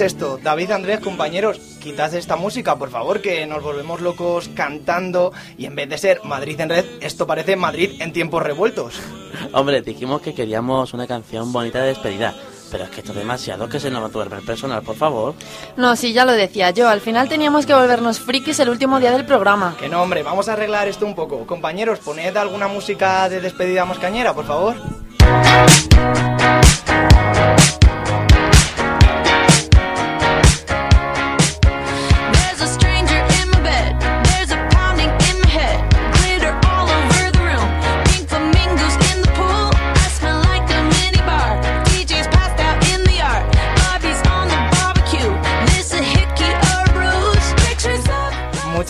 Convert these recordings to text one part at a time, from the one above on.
es esto? David, Andrés, compañeros, quitad esta música, por favor, que nos volvemos locos cantando y en vez de ser Madrid en red, esto parece Madrid en tiempos revueltos. Hombre, dijimos que queríamos una canción bonita de despedida. Pero es que esto es demasiado que se nos va a duerme el personal, por favor. No, sí, ya lo decía yo. Al final teníamos que volvernos frikis el último día del programa. Que no, hombre, vamos a arreglar esto un poco. Compañeros, poned alguna música de despedida moscañera, por favor.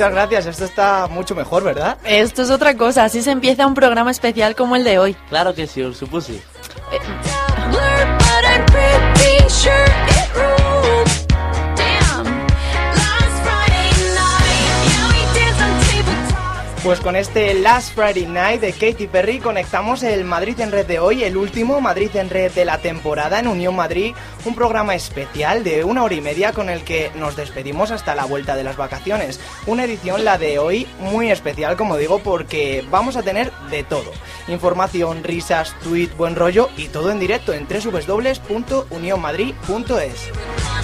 Muchas gracias, esto está mucho mejor, ¿verdad? Esto es otra cosa, así se empieza un programa especial como el de hoy. Claro que sí, Ursupusi. blur, Pues con este Last Friday Night de Katy Perry conectamos el Madrid en Red de hoy, el último Madrid en Red de la temporada en Unión Madrid, un programa especial de una hora y media con el que nos despedimos hasta la vuelta de las vacaciones. Una edición, la de hoy, muy especial, como digo, porque vamos a tener de todo. Información, risas, tweet, buen rollo y todo en directo en www.unionmadrid.es.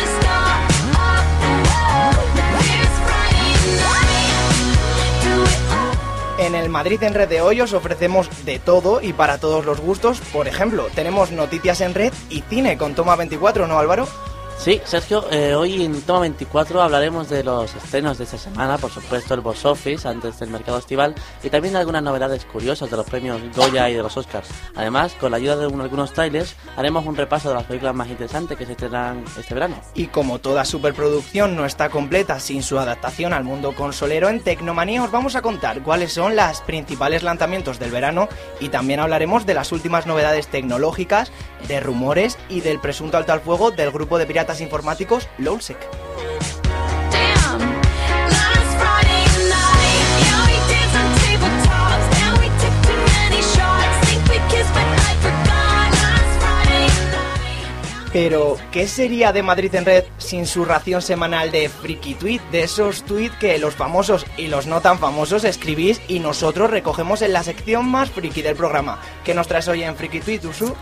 En el Madrid en Red de hoy os ofrecemos de todo y para todos los gustos. Por ejemplo, tenemos noticias en red y cine con Toma 24, ¿no Álvaro? Sí, Sergio, eh, hoy en Toma 24 hablaremos de los estrenos de esta semana, por supuesto el box office antes del mercado estival y también algunas novedades curiosas de los premios Goya y de los Oscars. Además, con la ayuda de un- algunos trailers, haremos un repaso de las películas más interesantes que se estrenan este verano. Y como toda superproducción no está completa sin su adaptación al mundo consolero, en Tecnomanía os vamos a contar cuáles son los principales lanzamientos del verano y también hablaremos de las últimas novedades tecnológicas, de rumores y del presunto alto al fuego del grupo de piratas informáticos LOLSEC. Pero, ¿qué sería de Madrid en Red sin su ración semanal de friki tweet? De esos tweets que los famosos y los no tan famosos escribís y nosotros recogemos en la sección más friki del programa. ¿Qué nos traes hoy en Friki Tweet, Usu?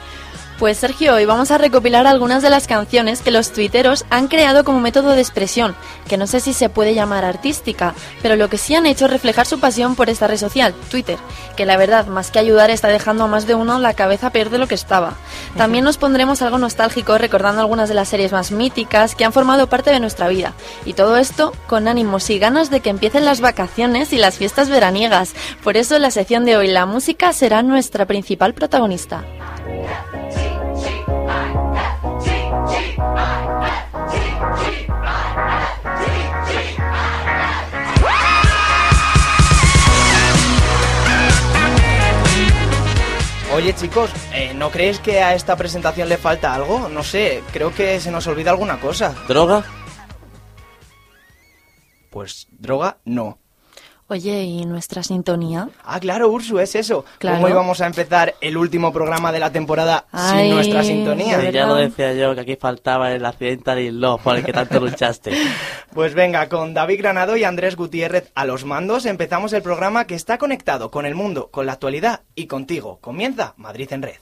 Pues Sergio, hoy vamos a recopilar algunas de las canciones que los tuiteros han creado como método de expresión, que no sé si se puede llamar artística, pero lo que sí han hecho es reflejar su pasión por esta red social, Twitter, que la verdad, más que ayudar, está dejando a más de uno la cabeza peor de lo que estaba. También nos pondremos algo nostálgico recordando algunas de las series más míticas que han formado parte de nuestra vida. Y todo esto con ánimos y ganas de que empiecen las vacaciones y las fiestas veraniegas. Por eso en la sección de hoy la música será nuestra principal protagonista. Oye chicos, eh, ¿no creéis que a esta presentación le falta algo? No sé, creo que se nos olvida alguna cosa. ¿Droga? Pues droga, no. Oye, ¿y nuestra sintonía? Ah, claro, Ursu, es eso. Claro. ¿Cómo íbamos a empezar el último programa de la temporada Ay, sin nuestra sintonía? Sí, ya lo decía yo, que aquí faltaba el accidental y love por el que tanto luchaste. Pues venga, con David Granado y Andrés Gutiérrez a los mandos empezamos el programa que está conectado con el mundo, con la actualidad y contigo. Comienza Madrid en Red.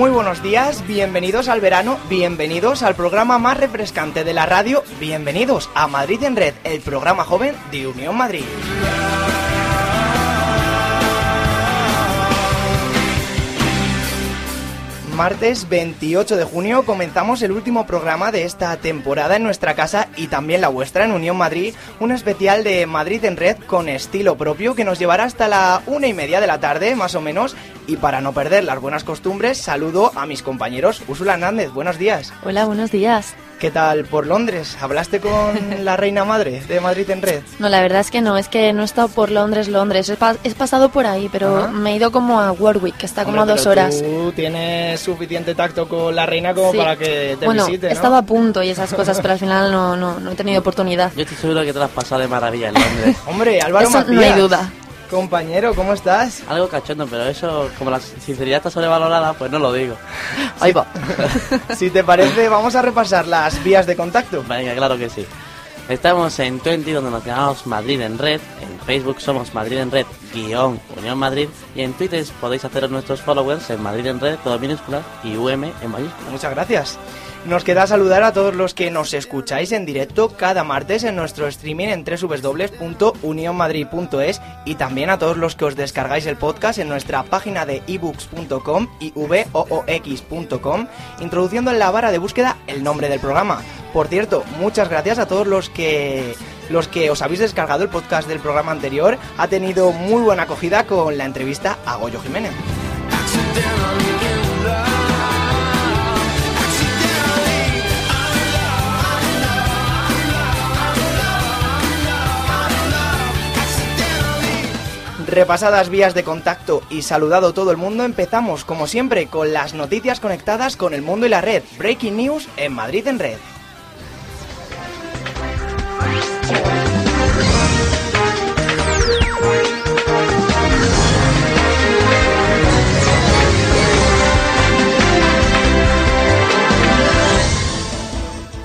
Muy buenos días, bienvenidos al verano, bienvenidos al programa más refrescante de la radio, bienvenidos a Madrid en Red, el programa joven de Unión Madrid. Martes 28 de junio comenzamos el último programa de esta temporada en nuestra casa y también la vuestra en Unión Madrid, un especial de Madrid en Red con estilo propio que nos llevará hasta la una y media de la tarde más o menos y para no perder las buenas costumbres saludo a mis compañeros Úrsula Hernández, buenos días. Hola, buenos días. ¿Qué tal por Londres? ¿Hablaste con la reina madre de Madrid en Red? No, la verdad es que no, es que no he estado por Londres, Londres. He, pa- he pasado por ahí, pero Ajá. me he ido como a Warwick, que está como Hombre, a dos pero horas. Tú tienes suficiente tacto con la reina como Sí. para que te bueno, visite, ¿no? estaba a punto y esas cosas, pero al final no, no, no he tenido oportunidad. Yo estoy seguro que te lo has pasado de maravilla en Londres. Hombre, Álvaro Eso no hay duda. Compañero, ¿cómo estás? Algo cachondo, pero eso, como la sinceridad está sobrevalorada, pues no lo digo. Ahí va. Si te parece, vamos a repasar las vías de contacto. Venga, claro que sí. Estamos en Twenty, donde nos llamamos Madrid en Red. En Facebook somos Madrid en Red, guion Unión Madrid. Y en Twitter podéis haceros nuestros followers en Madrid en Red, todo minúscula, y UM en mayúscula. Muchas gracias. Nos queda saludar a todos los que nos escucháis en directo cada martes en nuestro streaming en www.unionmadrid.es y también a todos los que os descargáis el podcast en nuestra página de ebooks.com y voox.com introduciendo en la barra de búsqueda el nombre del programa. Por cierto, muchas gracias a todos los que los que os habéis descargado el podcast del programa anterior. Ha tenido muy buena acogida con la entrevista a Goyo Jiménez. Repasadas vías de contacto y saludado todo el mundo, empezamos como siempre con las noticias conectadas con el mundo y la red. Breaking News en Madrid en Red.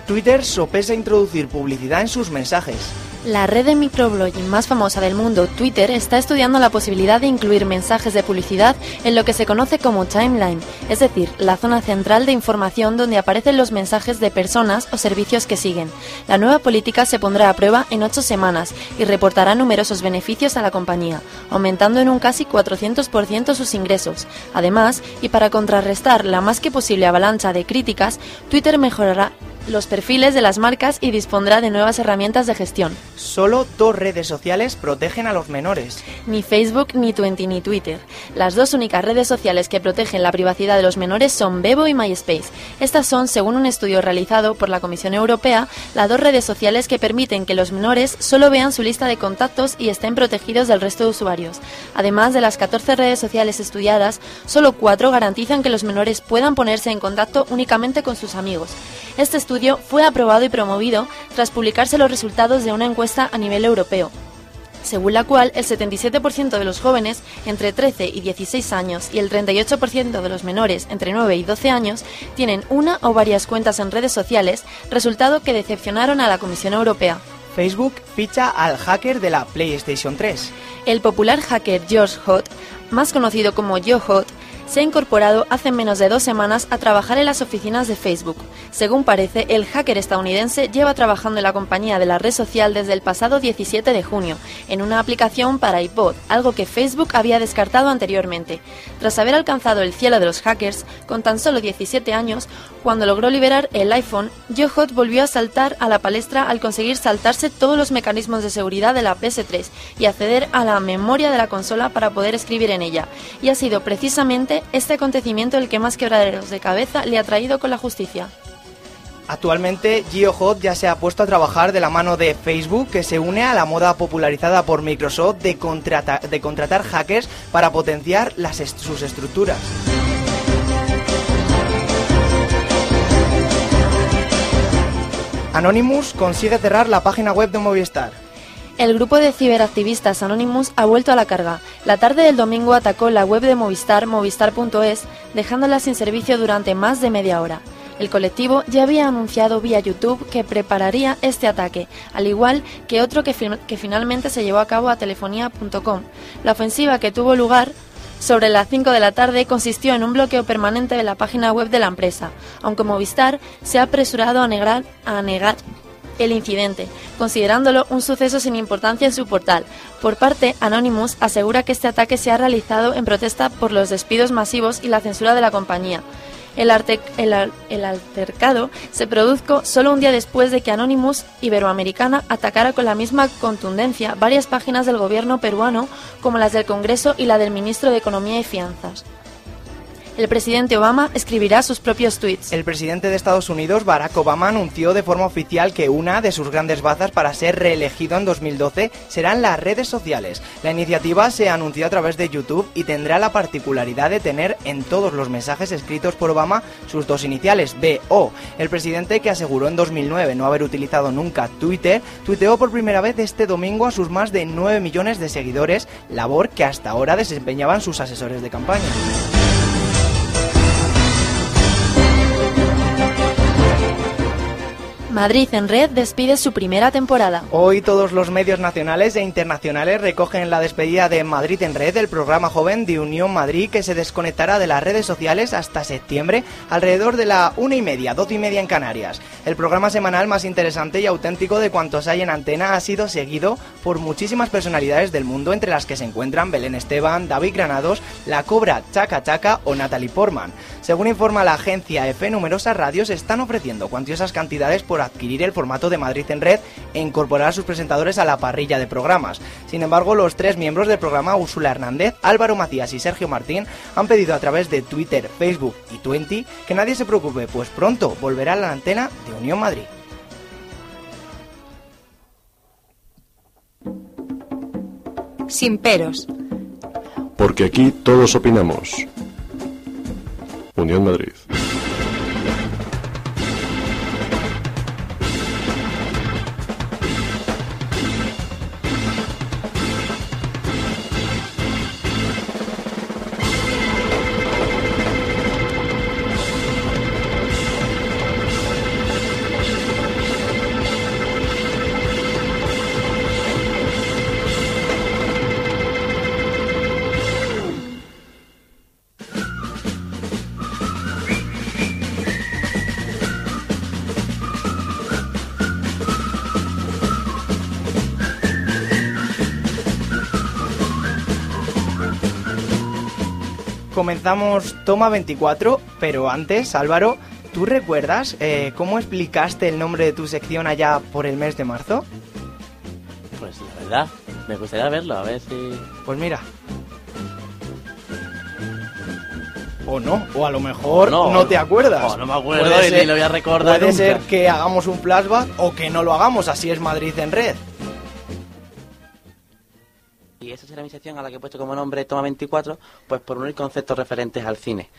Twitter sopesa introducir publicidad en sus mensajes. La red de microblogging más famosa del mundo, Twitter, está estudiando la posibilidad de incluir mensajes de publicidad en lo que se conoce como timeline, es decir, la zona central de información donde aparecen los mensajes de personas o servicios que siguen. La nueva política se pondrá a prueba en ocho semanas y reportará numerosos beneficios a la compañía, aumentando en un casi 400% sus ingresos. Además, y para contrarrestar la más que posible avalancha de críticas, Twitter mejorará los perfiles de las marcas y dispondrá de nuevas herramientas de gestión. Solo dos redes sociales protegen a los menores. Ni Facebook, ni Twenty, ni Twitter. Las dos únicas redes sociales que protegen la privacidad de los menores son Bebo y MySpace. Estas son, según un estudio realizado por la Comisión Europea, las dos redes sociales que permiten que los menores solo vean su lista de contactos y estén protegidos del resto de usuarios. Además de las 14 redes sociales estudiadas, solo cuatro garantizan que los menores puedan ponerse en contacto únicamente con sus amigos. Este estudio fue aprobado y promovido tras publicarse los resultados de una encuesta a nivel europeo según la cual el 77% de los jóvenes entre 13 y 16 años y el 38% de los menores entre 9 y 12 años tienen una o varias cuentas en redes sociales, resultado que decepcionaron a la Comisión Europea. Facebook ficha al hacker de la PlayStation 3. El popular hacker George Hot, más conocido como Joe se ha incorporado hace menos de dos semanas a trabajar en las oficinas de Facebook. Según parece, el hacker estadounidense lleva trabajando en la compañía de la red social desde el pasado 17 de junio, en una aplicación para iPod, algo que Facebook había descartado anteriormente. Tras haber alcanzado el cielo de los hackers, con tan solo 17 años, cuando logró liberar el iPhone, Johot volvió a saltar a la palestra al conseguir saltarse todos los mecanismos de seguridad de la PS3 y acceder a la memoria de la consola para poder escribir en ella. Y ha sido precisamente este acontecimiento el que más quebraderos de cabeza le ha traído con la justicia. Actualmente GeoHot ya se ha puesto a trabajar de la mano de Facebook que se une a la moda popularizada por Microsoft de, de contratar hackers para potenciar sus estructuras. Anonymous consigue cerrar la página web de Movistar. El grupo de ciberactivistas Anonymous ha vuelto a la carga. La tarde del domingo atacó la web de Movistar, movistar.es, dejándola sin servicio durante más de media hora. El colectivo ya había anunciado vía YouTube que prepararía este ataque, al igual que otro que, fin- que finalmente se llevó a cabo a telefonía.com. La ofensiva que tuvo lugar sobre las 5 de la tarde consistió en un bloqueo permanente de la página web de la empresa, aunque Movistar se ha apresurado a a negar el incidente, considerándolo un suceso sin importancia en su portal. Por parte, Anonymous asegura que este ataque se ha realizado en protesta por los despidos masivos y la censura de la compañía. El, altercado se produjo solo un día después de que Anonymous Iberoamericana atacara con la misma contundencia varias páginas del gobierno peruano como las del Congreso y la del ministro de Economía y Finanzas. El presidente Obama escribirá sus propios tweets. El presidente de Estados Unidos, Barack Obama, anunció de forma oficial que una de sus grandes bazas para ser reelegido en 2012 serán las redes sociales. La iniciativa se anunció a través de YouTube y tendrá la particularidad de tener en todos los mensajes escritos por Obama sus dos iniciales, BO. El presidente, que aseguró en 2009 no haber utilizado nunca Twitter, tuiteó por primera vez este domingo a sus más de 9 millones de seguidores, labor que hasta ahora desempeñaban sus asesores de campaña. Madrid en Red despide su primera temporada. Hoy todos los medios nacionales e internacionales recogen la despedida de Madrid en Red, el programa joven de Unión Madrid que se desconectará de las redes sociales hasta septiembre alrededor de la una y media, doce y media en Canarias. El programa semanal más interesante y auténtico de cuantos hay en antena ha sido seguido por muchísimas personalidades del mundo entre las que se encuentran Belén Esteban, David Granados, La Cobra Chaca Chaca o Natalie Portman. Según informa la agencia EFE, numerosas radios están ofreciendo cuantiosas cantidades por adquirir el formato de Madrid en Red e incorporar a sus presentadores a la parrilla de programas. Sin embargo, los tres miembros del programa, Úrsula Hernández, Álvaro Macías y Sergio Martín, han pedido a través de Twitter, Facebook y Twenty que nadie se preocupe, pues pronto volverá a la antena de Unión Madrid. Sin peros. Porque aquí todos opinamos. Unión Madrid. Comenzamos Toma 24, pero antes, Álvaro, ¿tú recuerdas eh, cómo explicaste el nombre de tu sección allá por el mes de marzo? Pues la verdad, me gustaría verlo, a ver si... Pues mira. O no, o a lo mejor no, no. te acuerdas. O no me acuerdo Puede y ni lo voy a recordar Puede nunca. ser que hagamos un flashback o que no lo hagamos, así es Madrid en red. Sección a la que he puesto como nombre Toma 24, pues por unir conceptos referentes al cine.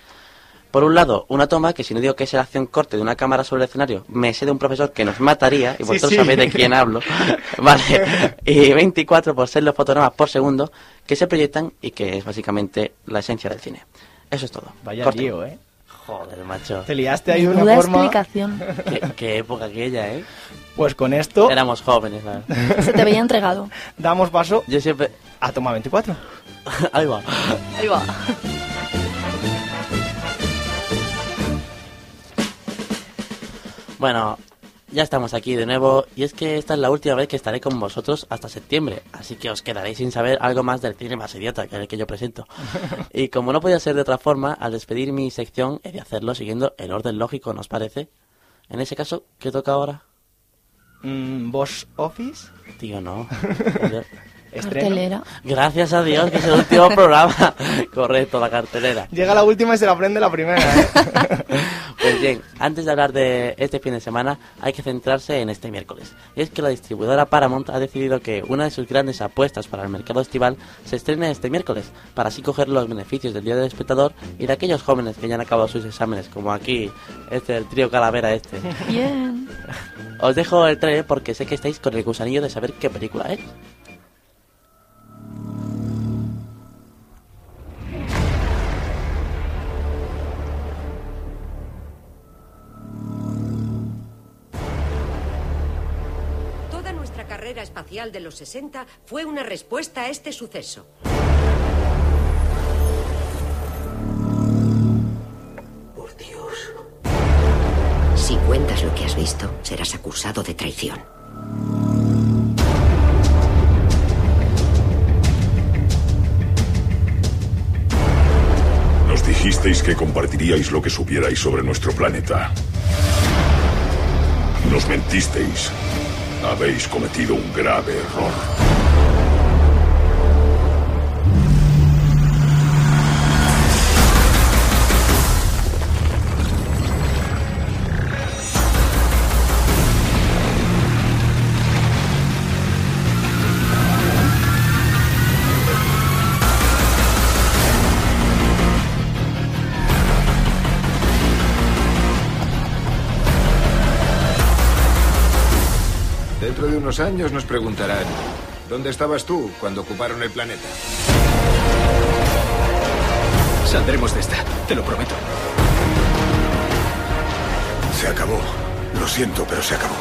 Por un lado, una toma que si no digo que es la acción corte de una cámara sobre el escenario, me sé de un profesor que nos mataría, y Sí, vosotros sí. sabéis de quién hablo. vale. Y 24 por ser los fotogramas por segundo que se proyectan y que es básicamente la esencia del cine. Eso es todo. Vaya Corte. lío, ¿eh? Joder, macho. Te liaste ahí de una forma... explicación. qué, qué época aquella, ¿eh? Pues con esto Éramos jóvenes, verdad. Se te veía entregado. damos paso Yo siempre... a Toma 24. Ahí va. Ahí va. Bueno, ya estamos aquí de nuevo y es que esta es la última vez que estaré con vosotros hasta septiembre, así que os quedaréis sin saber algo más del cine más idiota que el que yo presento. Y como no podía ser de otra forma, al despedir mi sección he de hacerlo siguiendo el orden lógico, ¿nos parece? En ese caso, ¿qué toca ahora? Mm, ¿Boss Office? Tío, no. Estreno. Cartelera. Gracias a Dios que es el último programa. Correcto, la cartelera. Llega la última y se la aprende la primera, ¿eh? Pues bien, antes de hablar de este fin de semana, hay que centrarse en este miércoles. Y es que la distribuidora Paramount ha decidido que una de sus grandes apuestas para el mercado estival se estrene este miércoles, para así coger los beneficios del Día del Espectador y de aquellos jóvenes que ya han acabado sus exámenes, como aquí, este, el trío Calavera este. Bien. Os dejo el trailer porque sé que estáis con el gusanillo de saber qué película es. De los 60 fue una respuesta a este suceso. Por Dios. Si cuentas lo que has visto, serás acusado de traición. Nos dijisteis que compartiríais lo que supierais sobre nuestro planeta. Nos mentisteis. Habéis cometido un grave error. Unos años nos preguntarán, ¿dónde estabas tú cuando ocuparon el planeta? Saldremos de esta, te lo prometo. Se acabó. Lo siento, pero se acabó.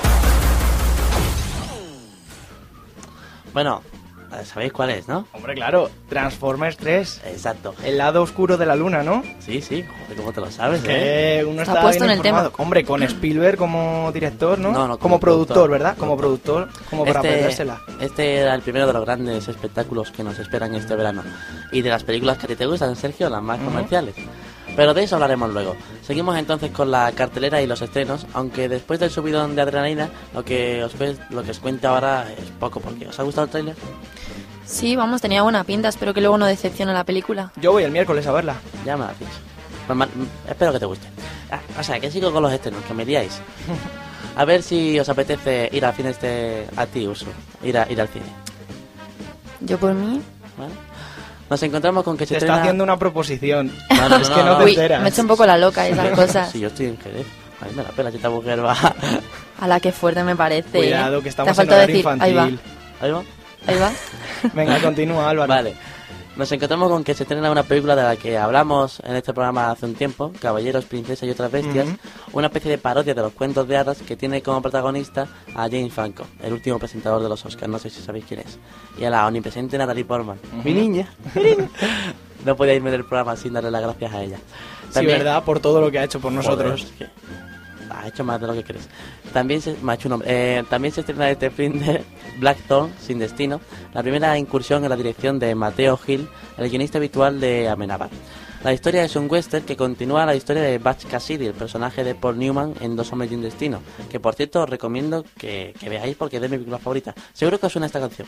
Bueno, sabéis cuál es, ¿no? Hombre, claro, Transformers 3. Exacto. El lado oscuro de la luna, ¿no? Sí, sí, joder, ¿cómo te lo sabes? Que eh? uno Está está, puesto bien en el tema. informado. Hombre, con Spielberg como director, ¿no? No, no, como, como productor, productor. ¿verdad? Como productor, como para perdérsela. este era el primero de los grandes espectáculos que nos esperan este verano. Y de las películas que a ti te gustan, Sergio, las más Ujú. comerciales. Pero de eso hablaremos luego. Seguimos entonces con la cartelera y los estrenos, aunque después del subidón de adrenalina, lo que os, lo que os cuento ahora es poco, porque ¿os ha gustado el tráiler? Sí, vamos, tenía buena pinta. Espero que luego no decepcione la película. Yo voy el miércoles a verla. Ya me hacéis. Pues espero que te guste. Ah, o sea, que sigo con los estrenos, que me liáis. A ver si os apetece ir al cine este... A ti, Uso. Ir, a, ir al cine. Yo por mí. ¿vale? Nos encontramos con que se Te está haciendo una proposición. No, no, es que no, no. te Uy, enteras. me he hecho un poco la loca esas cosas. Si yo estoy en Jerez. A mí me la pela si esta mujer va... A la que fuerte me parece. Cuidado, que Te ha estamos en faltado horario decir, ahí va, infantil. Ahí va. ahí va. Venga, continúa, Álvaro. Vale. Nos encontramos con que se estrena una película de la que hablamos en este programa hace un tiempo, Caballeros, Princesas y otras bestias, una especie de parodia de los cuentos de hadas que tiene como protagonista a James Franco, el último presentador de los Oscars, no sé si sabéis quién es, y a la omnipresente Natalie Portman, mi niña. no podía irme del programa sin darle las gracias a ella. Sí, verdad, por todo lo que ha hecho por nosotros. Joder, es que ha hecho más de lo que crees. También se, me. Eh, estrena este fin de Blackthorn, Sin Destino, la primera incursión en la dirección de Mateo Gil, el guionista habitual de Amenábar. La historia es un western que continúa la historia de Butch Cassidy, el personaje de Paul Newman en Dos hombres y un destino, que por cierto os recomiendo que, veáis porque es de mi película favorita. Seguro que os suena esta canción.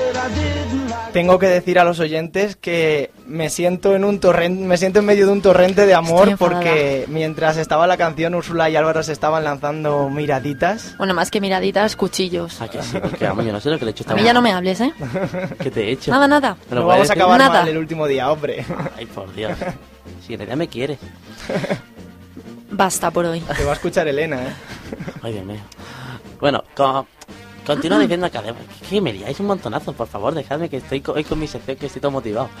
Tengo que decir a los oyentes que me siento en un torrente, me siento en medio de un torrente de amor porque mientras estaba la canción Úrsula y Álvaro se estaban lanzando miraditas. Bueno, más que miraditas, cuchillos. Ah, que sí, porque vamos, yo no sé lo que le he hecho esta A mí ya no me hables, ¿eh? ¿Qué te he hecho? Nada, nada. ¿Me lo No vamos a acabar Nada. mal el último día, hombre. Ay, por Dios. Si en realidad me quieres. Basta por hoy. Te va a escuchar Elena, ¿eh? Ay, Dios mío. Bueno, co- continúo diciendo que además, que me liáis un montonazo, por favor, dejadme que estoy hoy con mi sección, que estoy todo motivado.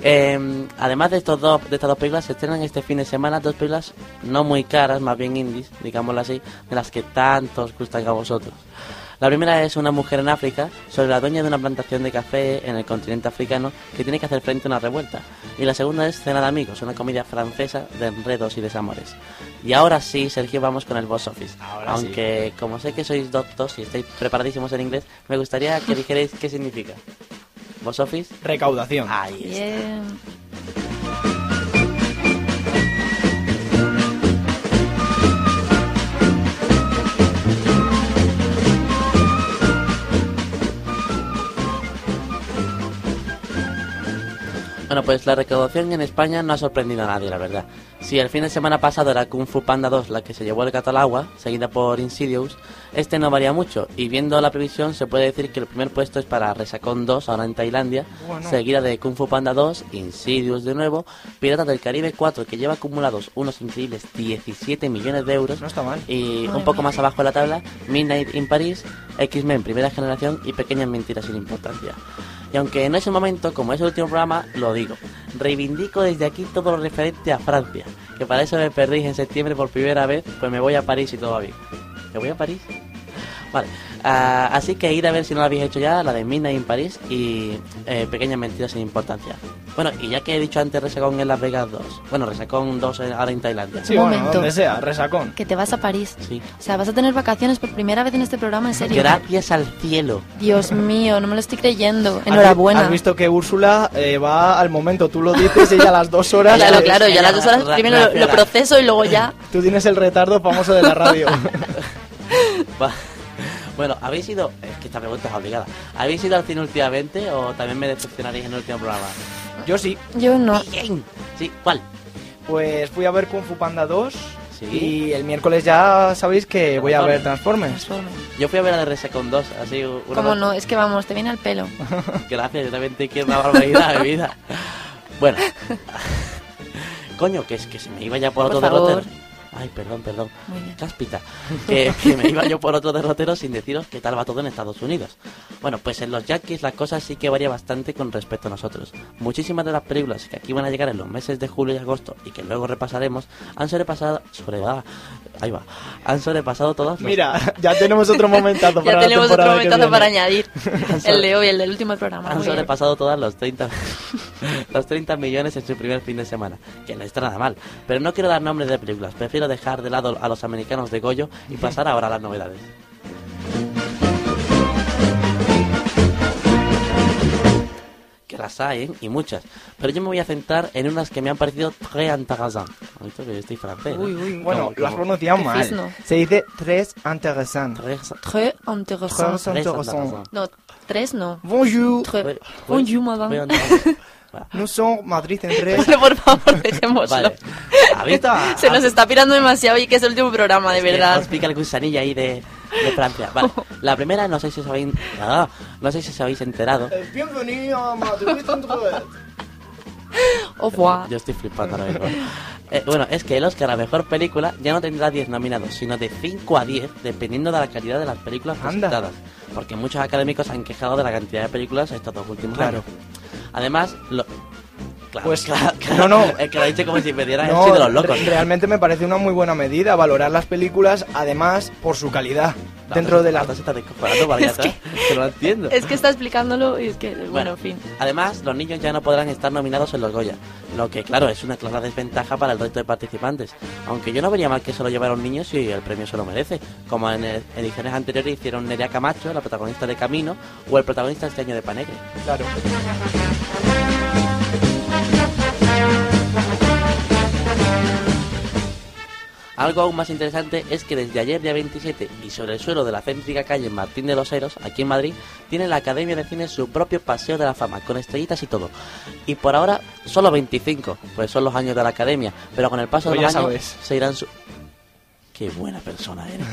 Eh, además de estos dos, de estas dos películas, se estrenan este fin de semana dos películas no muy caras, más bien indies, digámoslo así, de las que tanto os gustan a vosotros. La primera es Una mujer en África, sobre la dueña de una plantación de café en el continente africano que tiene que hacer frente a una revuelta. Y la segunda es Cena de amigos, una comedia francesa de enredos y desamores. Y ahora sí, Sergio, vamos con el box office. Ahora Aunque, como sé que sois doctos y estáis preparadísimos en inglés, me gustaría que dijerais qué significa. ¿Box office? Recaudación. Ahí está. Bien. Bueno, pues la recaudación en España no ha sorprendido a nadie, la verdad. Si el fin de semana pasado era Kung Fu Panda 2 la que se llevó el gato al agua, seguida por Insidious, este no varía mucho. Y viendo la previsión, se puede decir que el primer puesto es para Resacón 2, ahora en Tailandia, Bueno. seguida de Kung Fu Panda 2, Insidious de nuevo, Piratas del Caribe 4, que lleva acumulados unos increíbles 17 millones de euros. No está mal. Y Madre un poco más abajo en la tabla, Midnight in Paris, X-Men primera generación y Pequeñas Mentiras sin Importancia. Y aunque no es el momento, como es el último programa, lo digo. Reivindico desde aquí todo lo referente a Francia, que para eso me perdí en septiembre por primera vez, pues me voy a París y todo va bien. ¿Me voy a París? Vale, ah, así que id a ver si no lo habéis hecho ya, la de Midnight in París y eh, Pequeñas Mentiras sin Importancia. Bueno, y ya que he dicho antes Resacón en Las Vegas 2, bueno, Resacón 2 en- ahora en Tailandia. Sí, bueno, donde sea, resacón. Que te vas a París. Sí. O sea, vas a tener vacaciones por primera vez en este programa, en serio. Gracias al cielo. Dios mío, no me lo estoy creyendo. ¿Has- Enhorabuena. Has visto que Úrsula eh, va al momento, tú lo dices, ella a las dos horas. Claro, eh, claro, ya las dos horas ra- primero lo, lo proceso y luego ya. Tú tienes el retardo famoso de la radio. Va. Bueno, ¿habéis ido? Es que esta pregunta es obligada. ¿Habéis ido al cine últimamente o también me decepcionaréis en el último programa? Yo sí. Yo no. Bien. Sí, ¿cuál? Pues fui a ver Kung Fu Panda 2 Sí. y el miércoles ya sabéis que voy a ver Transformers. Yo fui a ver la de Resacón 2, así una ¿Cómo no? Es que vamos, te viene al pelo. Gracias, yo también te quiero una barbaridad de vida. Bueno. Coño, que es que se me iba ya por, Por otro favor. derrotero. Ay, perdón, perdón. Muy bien. Cáspita. Que, que me iba yo por otro derrotero sin deciros qué tal va todo en Estados Unidos. Bueno, pues en los Yankees la cosa sí que varía bastante con respecto a nosotros. Muchísimas de las películas que aquí van a llegar en los meses de julio y agosto y que luego repasaremos han sobrepasado... Sobre, ah, ahí va. Han sobrepasado todas los- Mira, ya tenemos otro momentazo para Ya la tenemos otro temporada que momentazo para viene. añadir. El de hoy, el del último programa. Han Muy bien. sobrepasado todas los 30, los 30 millones en su primer fin de semana, que no está nada mal. Pero no quiero dar nombres de películas, prefiero dejar de lado a los americanos de Goyo y pasar ahora a las novedades. Que las hay, ¿eh? y muchas. Pero yo me voy a centrar en unas que me han parecido très intéressantes. Ha visto que yo estoy francés. ¿eh? Uy, uy, bueno, Como- como- pronunciado mal. fisno. Se dice tres intéressant. Très Très intéressant. intéressant. No, tres no. Bonjour. Très- Bonjour, madame. Nous sommes Madrid en tres. Vale, por favor, dejémoslo. Vale. ¿Ha visto? Se nos está pirando demasiado y que es el último programa, de Es que verdad. Pica el gusanillo ahí de, de Francia. Vale. La primera, no sé si os habéis, ah, no sé si os habéis enterado. Bienvenido a Madrid. Au revoir. Yo estoy flipando ahora mismo. Eh, bueno, es que el Oscar a Mejor Película ya no tendrá 10 nominados, sino de 5 a 10, dependiendo de la calidad de las películas Anda. presentadas. Porque muchos académicos han quejado de la cantidad de películas estos dos últimos Claro. años. Además, lo... Claro, Pues, claro, claro. no, no. Es que lo dicho como si me diera No, el de los locos. re- realmente me parece una muy buena medida valorar las películas, además por su calidad. Dentro de la. está descojonando para allá Es que- que no lo entiendo. Es que está explicándolo y es que, bueno, en fin. Además, los niños ya no podrán estar nominados en los Goya, lo que, claro, es una clara desventaja para el resto de participantes. Aunque yo no vería mal que se lo llevara un niño si el premio se lo merece, como en ediciones anteriores hicieron Nerea Camacho, la protagonista de Camino, o el protagonista este año de Panegre. Claro. Algo aún más interesante es que desde ayer día 27 y sobre el suelo de la céntrica calle Martín de los Heros, aquí en Madrid, tiene la Academia de Cine su propio Paseo de la Fama, con estrellitas y todo. Y por ahora solo 25, pues son los años de la Academia, pero con el paso Pues de los años sabes. se irán su... Qué buena persona eres.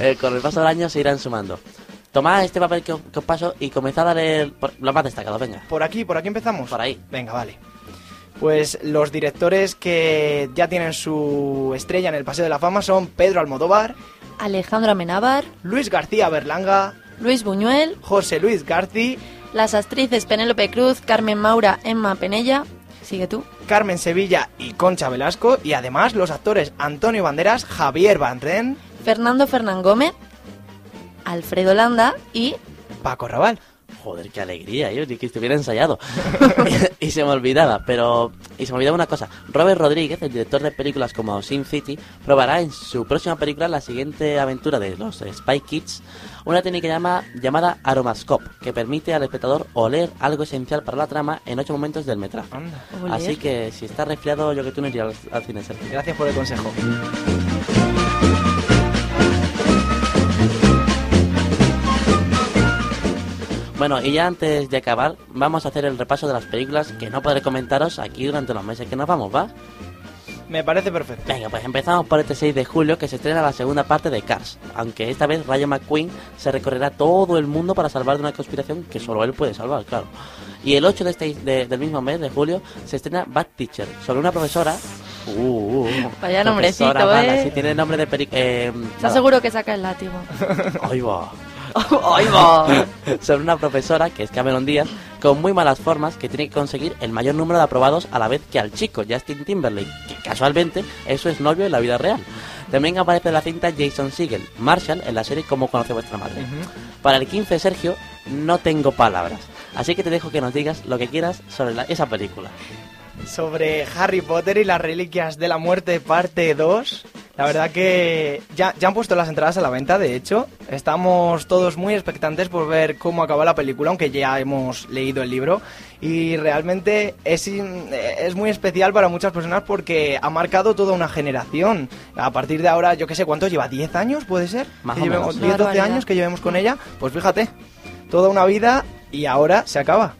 Eh, con el paso del año se irán sumando. Tomad este papel que os, que os paso y comenzad a leer por- lo más destacado, venga. Por aquí, por aquí empezamos. Por ahí. Venga, vale. Pues los directores que ya tienen su estrella en el Paseo de la Fama son Pedro Almodóvar, Alejandro Amenábar, Luis García Berlanga, Luis Buñuel, José Luis Garci, las actrices Penélope Cruz, Carmen Maura, Emma Penella. Sigue tú. Carmen Sevilla y Concha Velasco y además los actores Antonio Banderas, Javier Van Ren, Fernando Fernán Gómez, Alfredo Landa y Paco Raval. Joder, qué alegría, yo ni que estuviera ensayado. y, se me olvidaba, pero... Y se me olvidaba una cosa. Robert Rodríguez, el director de películas como Sin City, probará en su próxima película la siguiente aventura de los Spy Kids, una técnica llama, llamada Aromascope, que permite al espectador oler algo esencial para la trama en ocho momentos del metraje. Así que si estás resfriado, yo que tú no iría al, al cine, Sergio. Gracias por el consejo. Bueno, y ya antes de acabar, vamos a hacer el repaso de las películas que no podré comentaros aquí durante los meses que nos vamos, ¿va? Me parece perfecto. Venga, pues empezamos por este 6 de julio que se estrena la segunda parte de Cars, aunque esta vez Rayo McQueen se recorrerá todo el mundo para salvar de una conspiración que solo él puede salvar, claro. Y el 8 de este, de- del mismo mes de julio se estrena Bad Teacher, sobre una profesora... Uh, uh, uh, Vaya nombrecito, profesora mala, ¿eh? sí, tiene nombre de peli... Eh, ¿Estás nada. seguro que saca el látigo? Ahí va. Sobre una profesora, que es Cameron Díaz, con muy malas formas, que tiene que conseguir el mayor número de aprobados a la vez que al chico, Justin Timberlake, que casualmente es su novio en la vida real. También aparece en la cinta Jason Segel, Marshall, en la serie Cómo conoce vuestra madre. Para el 15, Sergio, no tengo palabras. Así que te dejo que nos digas lo que quieras sobre la- esa película. sobre Harry Potter y las reliquias de la muerte parte 2. La verdad que ya, ya han puesto las entradas a la venta, de hecho. Estamos todos muy expectantes por ver cómo acaba la película, aunque ya hemos leído el libro. Y realmente es, in- es muy especial para muchas personas porque ha marcado toda una generación. A partir de ahora, yo qué sé, ¿cuántos lleva? ¿10 años puede ser? Más Que o llevemos menos. 10, 12 Barbaridad. años que llevemos con ella. Pues fíjate, toda una vida y ahora se acaba.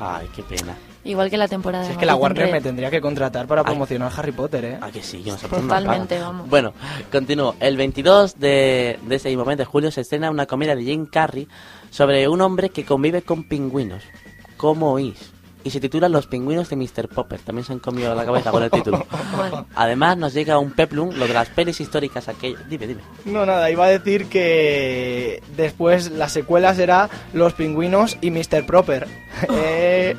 Ay, qué pena. Igual que la temporada Si de es que la Warner me tendría que contratar para Ay. promocionar Harry Potter, ¿eh? Ah, que sí, nos Totalmente, vamos. Bueno, continúo. El 22 de, de ese mismo mes de julio se estrena una comedia de Jim Carrey sobre un hombre que convive con pingüinos. ¿Cómo oís? Y se titula Los pingüinos de Mr. Popper. También se han comido la cabeza con el título. Bueno, Además nos llega un peplum, lo de las pelis históricas aquellas. Dime, dime. No, nada, iba a decir que después la secuela será Los Pingüinos y Mr. Proper. Eh,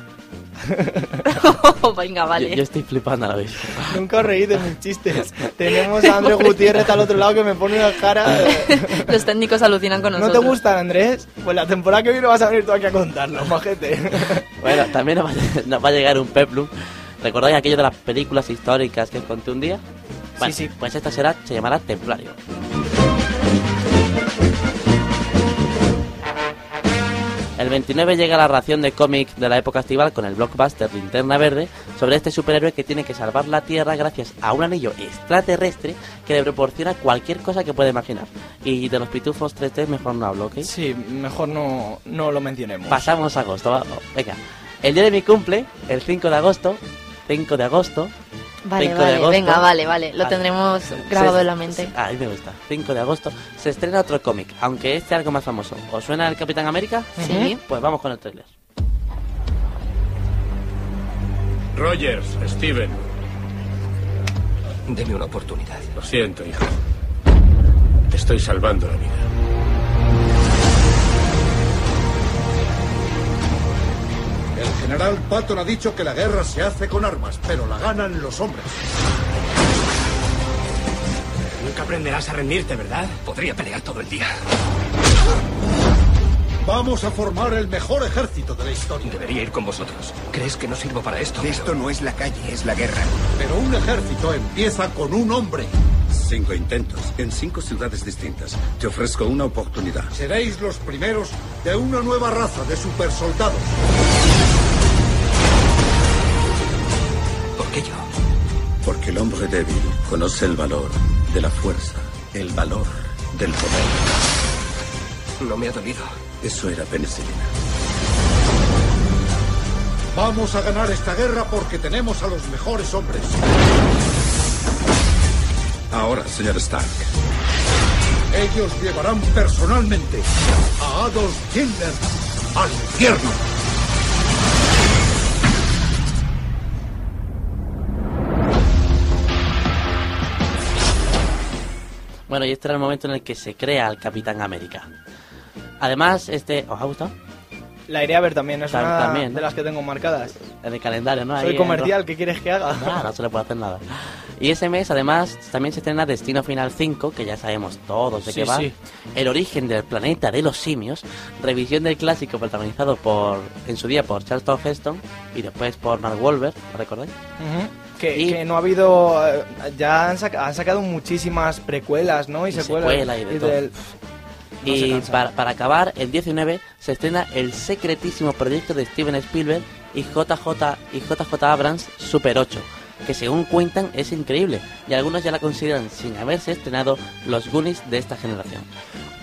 venga, Yo, vale. yo estoy flipando a la vez. nunca os reí de mis chistes. Tenemos a Andrés Gutiérrez al otro lado que me pone una cara... Los técnicos alucinan con ¿No nosotros. te gustan, Andrés? Pues la temporada que viene vas a venir tú aquí a contarlo, majete. Bueno, también nos va, a- nos va a llegar un peplum. ¿Recordáis aquello de las películas históricas que os conté un día? Bueno, sí. Pues esta será, se llamará Templario. El 29 llega la ración de cómic de la época estival con el blockbuster Linterna Verde sobre este superhéroe que tiene que salvar la Tierra gracias a un anillo extraterrestre que le proporciona cualquier cosa que pueda imaginar. Y de los pitufos 3D mejor no hablo, ¿ok? Sí, mejor no, no lo mencionemos. Pasamos a agosto, va- venga. El día de mi cumple, el 5 de agosto, 5 de agosto. Vale, 5 de vale, agosto. venga, vale, vale. Lo Vale. tendremos grabado Se- en la mente. Ah, ahí me gusta. 5 de agosto se estrena otro cómic, aunque este algo más famoso. ¿Os suena el Capitán América? Sí. Pues vamos con el trailer. Rogers, Steven. Deme una oportunidad. Lo siento, hijo. Te estoy salvando la vida. El general Patton ha dicho que la guerra se hace con armas, pero la ganan los hombres. Nunca aprenderás a rendirte, ¿verdad? Podría pelear todo el día. Vamos a formar el mejor ejército de la historia. Debería ir con vosotros. ¿Crees que no sirvo para esto? Esto no es la calle, es la guerra. Pero un ejército empieza con un hombre. Cinco intentos en cinco ciudades distintas. Te ofrezco una oportunidad. Seréis los primeros de una nueva raza de supersoldados. ¿Por qué yo? Porque el hombre débil conoce el valor de la fuerza, el valor del poder. No me ha dolido. Eso era penicilina. Vamos a ganar esta guerra porque tenemos a los mejores hombres. Ahora, señor Stark, Ellos llevarán personalmente a Adolf Hitler al infierno. Bueno, y este era el momento en el que se crea el Capitán América. Además, este... ¿Os ha gustado? La iré a ver también, es una también, ¿no? de las que tengo marcadas. En el calendario, ¿no? Ahí Soy en comercial. ¿qué quieres que haga? Ah, no se le puede hacer nada. Y ese mes, además, también se estrena Destino Final 5, que ya sabemos todos de Sí, qué va. sí. El origen del planeta de los simios. Revisión del clásico protagonizado por, en su día por Charlton Heston y después por Mark Wahlberg, ¿lo recordáis? Ujú. Que, que no ha habido. eh, Ya han, han sacado muchísimas precuelas, ¿no? Y, Y secuelas. secuela y de todo. del- No se y para acabar, el 19 se estrena el secretísimo proyecto de Steven Spielberg y JJ, y JJ Abrams Super 8, que según cuentan es increíble y algunos ya la consideran sin haberse estrenado los Goonies de esta generación.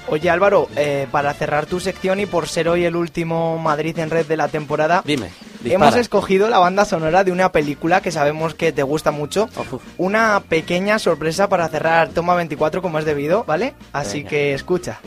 Oye Álvaro, eh, para cerrar tu sección y por ser hoy el último Madrid en red de la temporada, Dime, hemos escogido la banda sonora de una película que sabemos que te gusta mucho. Una pequeña sorpresa para cerrar Toma 24 como es debido, ¿vale? Así Venga. que escucha.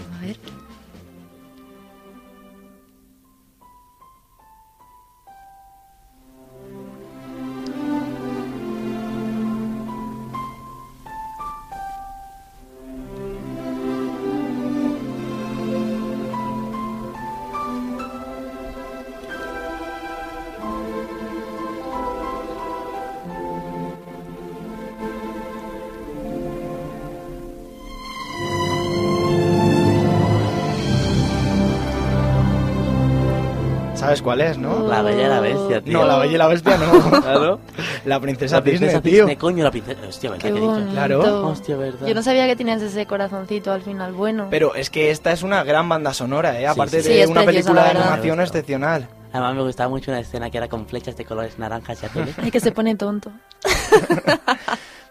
¿Sabes cuál es, no? La Bella y la Bestia, tío. No, la Bella y la Bestia no. Claro. La princesa, La princesa Disney, tío. Disney, coño, la princesa... Hostia, ¿verdad Qué que he dicho? bonito. Claro. Hostia, ¿verdad? Yo no sabía que tenías ese corazoncito al final. Bueno. Pero es que esta es una gran banda sonora, ¿eh? Aparte sí. de Sí, una preciosa, película la de animación excepcional. Además me gustaba mucho una escena que era con flechas de colores naranjas y azules. Ay, que se pone tonto.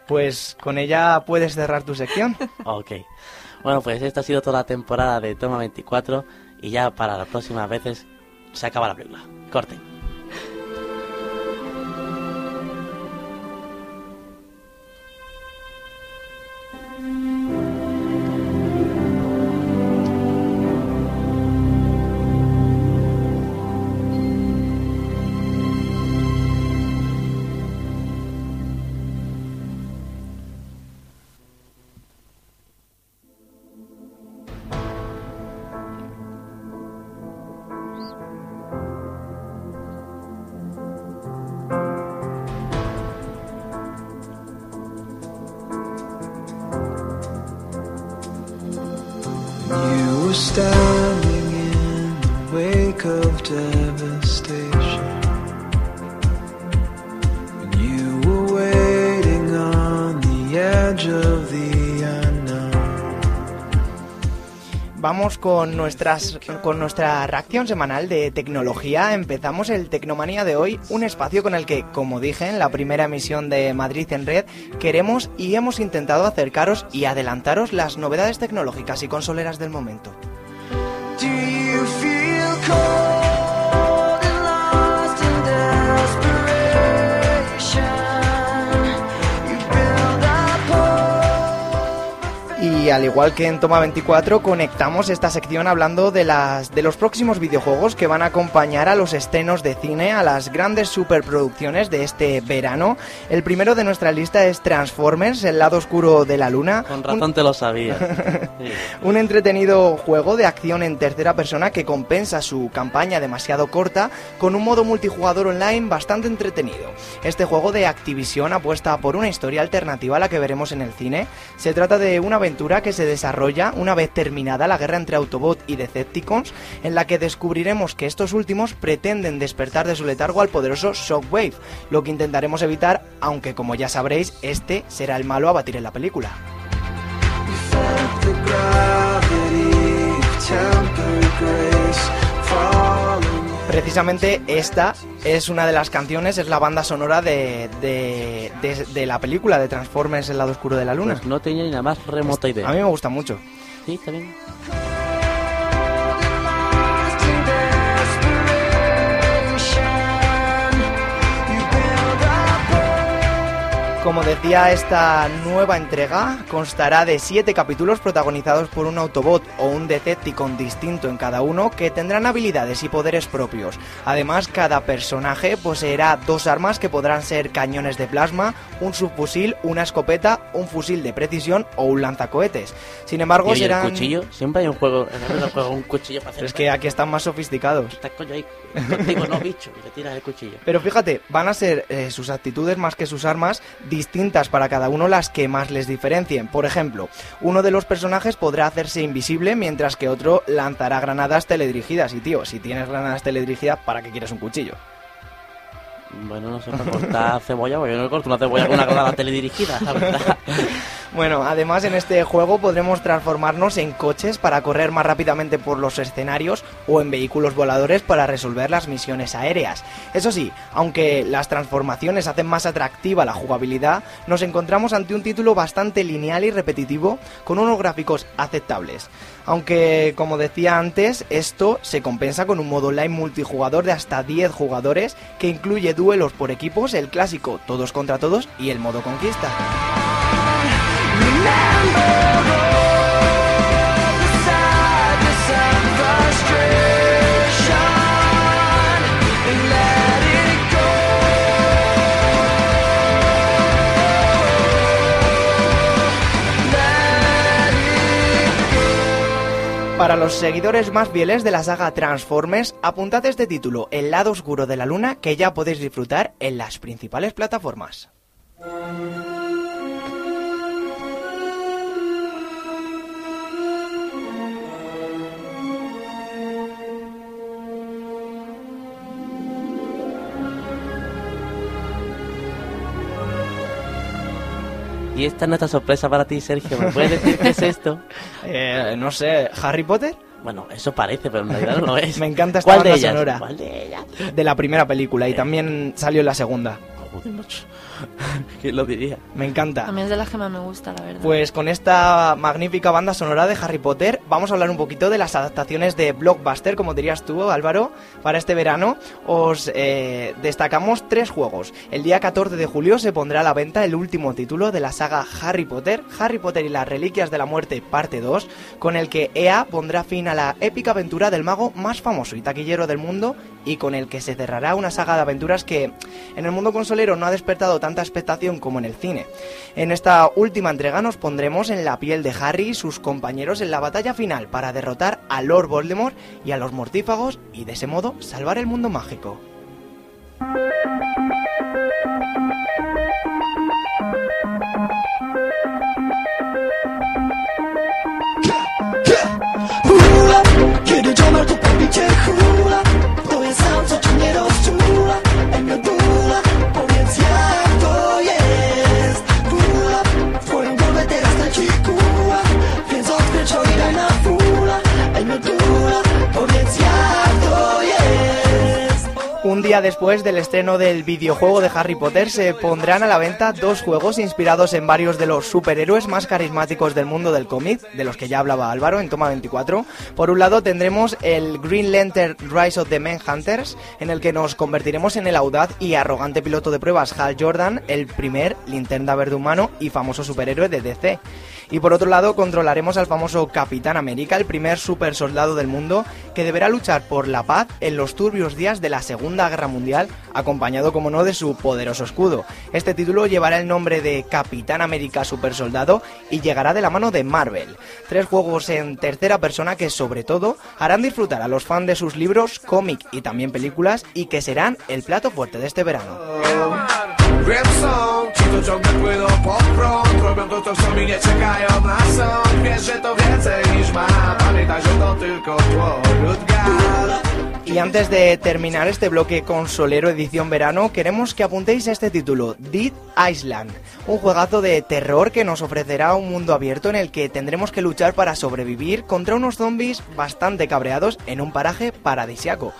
Pues con ella puedes cerrar tu sección. Ok. Bueno, pues esta ha sido toda la temporada de Toma 24 y ya para las próximas veces se acaba la película. Corte. Con, nuestras, con nuestra reacción semanal de tecnología. Empezamos el Tecnomanía de hoy, un espacio con el que, como dije en la primera emisión de Madrid en Red, queremos y hemos intentado acercaros y adelantaros las novedades tecnológicas y consoleras del momento. Y al igual que en Toma 24, conectamos esta sección hablando de, las, de los próximos videojuegos que van a acompañar a los estrenos de cine, a las grandes superproducciones de este verano. El primero de nuestra lista es Transformers, el lado oscuro de la luna. Con razón te lo sabía. Sí. Un entretenido juego de acción en tercera persona que compensa su campaña demasiado corta con un modo multijugador online bastante entretenido. Este juego de Activision apuesta por una historia alternativa a la que veremos en el cine. Se trata de una aventura que se desarrolla una vez terminada la guerra entre Autobot y Decepticons, en la que descubriremos que estos últimos pretenden despertar de su letargo al poderoso Shockwave, lo que intentaremos evitar, aunque como ya sabréis, este será el malo a batir en la película. Precisamente esta es una de las canciones, es la banda sonora de, de, de- de la película de Transformers El lado oscuro de la luna. Pues no tenía ni la más remota idea. A mí me gusta mucho. Sí, también. Como decía, esta nueva entrega constará de siete capítulos protagonizados por un Autobot o un Decepticon distinto en cada uno que tendrán habilidades y poderes propios. Además, cada personaje poseerá dos armas que podrán ser cañones de plasma, un subfusil, una escopeta, un fusil de precisión o un lanzacohetes. Sin embargo, ¿Y serán... el cuchillo? Siempre hay un juego, en el juego un cuchillo para hacer... Pero es que aquí están más sofisticados. Está coño ahí contigo, no bicho, y le tiras el cuchillo. Pero fíjate, van a ser eh, sus actitudes más que sus armas distintas para cada uno las que más les diferencien. Por ejemplo, uno de los personajes podrá hacerse invisible mientras que otro lanzará granadas teledirigidas. Y tío, si tienes granadas teledirigidas, ¿para qué quieres un cuchillo? Bueno, no sé, para cortar cebolla, porque yo no corto una cebolla con una granada teledirigida, la verdad. Bueno, además en este juego podremos transformarnos en coches para correr más rápidamente por los escenarios o en vehículos voladores para resolver las misiones aéreas. Eso sí, aunque las transformaciones hacen más atractiva la jugabilidad, nos encontramos ante un título bastante lineal y repetitivo con unos gráficos aceptables. Aunque, como decía antes, esto se compensa con un modo online multijugador de hasta 10 jugadores que incluye duelos por equipos, el clásico todos contra todos y el modo conquista. Para los seguidores más fieles de la saga Transformers, apuntad este título, El lado oscuro de la luna, que ya podéis disfrutar en las principales plataformas. Y esta es nuestra sorpresa para ti, Sergio. ¿Me puedes decir qué es esto? Eh, no sé, ¿Harry Potter? Bueno, eso parece, pero en realidad no lo es. Me encanta esta ¿Cuál de banda ellas? sonora. ¿Cuál de ellas? De la primera película y también salió en la segunda. Joder, macho. ¿Quién lo diría? Me encanta. A mí es de las que más me gusta, la verdad. Pues con esta magnífica banda sonora de Harry Potter vamos a hablar un poquito de las adaptaciones de Blockbuster, como dirías tú, Álvaro, para este verano. Os eh, destacamos tres juegos. El día 14 de julio se pondrá a la venta el último título de la saga Harry Potter, Harry Potter y las Reliquias de la Muerte, parte 2, con el que EA pondrá fin a la épica aventura del mago más famoso y taquillero del mundo y con el que se cerrará una saga de aventuras que en el mundo consolero no ha despertado tanta expectación como en el cine. En esta última entrega nos pondremos en la piel de Harry y sus compañeros en la batalla final para derrotar a Lord Voldemort y a los mortífagos y de ese modo salvar el mundo mágico. Día después del estreno del videojuego de Harry Potter se pondrán a la venta dos juegos inspirados en varios de los superhéroes más carismáticos del mundo del cómic, de los que ya hablaba Álvaro en Toma 24. Por un lado tendremos el Green Lantern Rise of the Manhunters, en el que nos convertiremos en el audaz y arrogante piloto de pruebas Hal Jordan, el primer linterna verde humano y famoso superhéroe de DC. Y por otro lado controlaremos al famoso Capitán América, el primer super soldado del mundo, que deberá luchar por la paz en los turbios días de la Segunda Guerra Mundial, acompañado como no de su poderoso escudo. Este título llevará el nombre de Capitán América Super Soldado y llegará de la mano de Marvel. Tres juegos en tercera persona que sobre todo harán disfrutar a los fans de sus libros, cómic y también películas y que serán el plato fuerte de este verano. Y antes de terminar este bloque consolero edición verano, queremos que apuntéis a este título, Dead Island, un juegazo de terror que nos ofrecerá un mundo abierto en el que tendremos que luchar para sobrevivir contra unos zombies bastante cabreados en un paraje paradisiaco.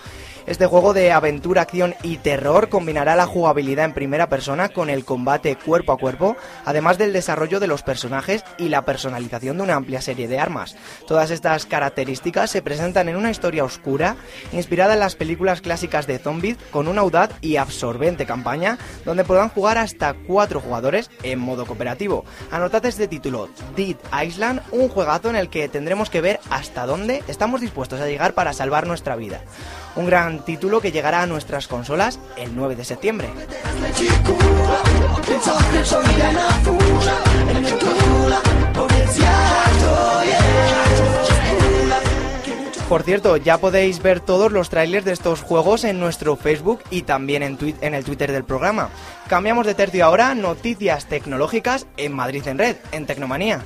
Este juego de aventura, acción y terror combinará la jugabilidad en primera persona con el combate cuerpo a cuerpo, además del desarrollo de los personajes y la personalización de una amplia serie de armas. Todas estas características se presentan en una historia oscura, inspirada en las películas clásicas de zombies, con una audaz y absorbente campaña donde podrán jugar hasta cuatro jugadores en modo cooperativo. Anotad este título, Dead Island, un juegazo en el que tendremos que ver hasta dónde estamos dispuestos a llegar para salvar nuestra vida. Un gran título que llegará a nuestras consolas el 9 de septiembre. Por cierto, ya podéis ver todos los trailers de estos juegos en nuestro Facebook y también en, en el Twitter del programa. Cambiamos de tercio ahora, noticias tecnológicas en Madrid en Red, en Tecnomanía.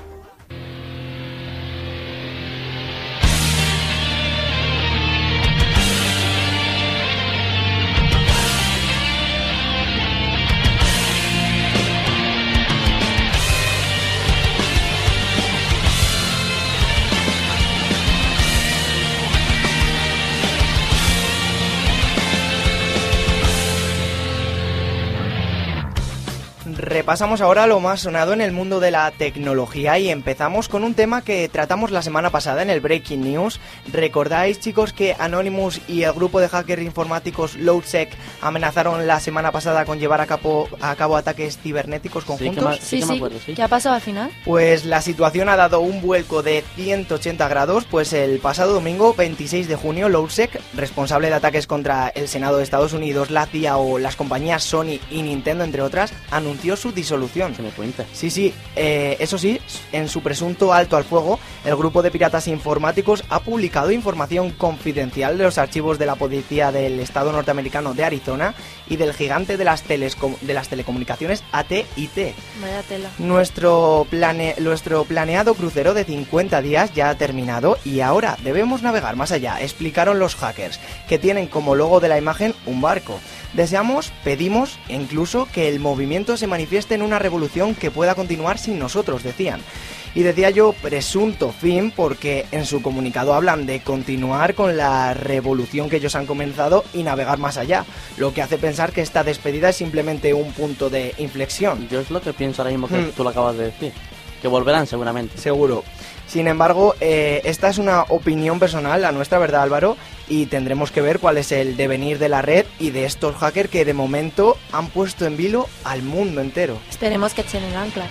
Repasamos ahora lo más sonado en el mundo de la tecnología y empezamos con un tema que tratamos la semana pasada en el Breaking News. ¿Recordáis, chicos, que Anonymous y el grupo de hackers informáticos LoadSec amenazaron la semana pasada con llevar a cabo, a cabo ataques cibernéticos conjuntos? Sí, sí. ¿Qué ha pasado al final? Pues la situación ha dado un vuelco de 180 grados, pues el pasado domingo 26 de junio LoadSec, responsable de ataques contra el Senado de Estados Unidos, la CIA o las compañías Sony y Nintendo entre otras, anunció su disolución. Se me cuenta. Sí, sí, eh, eso sí, en su presunto alto al fuego, el grupo de piratas informáticos ha publicado información confidencial de los archivos de la policía del estado norteamericano de Arizona y del gigante de las, telescom- de las telecomunicaciones AT&T. Vaya tela. Nuestro, plane- nuestro planeado crucero de 50 días ya ha terminado y ahora debemos navegar más allá, explicaron los hackers, que tienen como logo de la imagen un barco. Deseamos, pedimos e incluso que el movimiento se manifieste en una revolución que pueda continuar sin nosotros, decían. Y decía yo presunto fin porque en su comunicado hablan de continuar con la revolución que ellos han comenzado y navegar más allá, lo que hace pensar que esta despedida es simplemente un punto de inflexión. Yo es lo que pienso ahora mismo que Hmm. tú lo acabas de decir. Que volverán seguramente. Seguro. Sin embargo, eh, esta es una opinión personal, la nuestra, ¿verdad Álvaro? Y tendremos que ver cuál es el devenir de la red y de estos hackers que de momento han puesto en vilo al mundo entero. Esperemos que echen el ancla.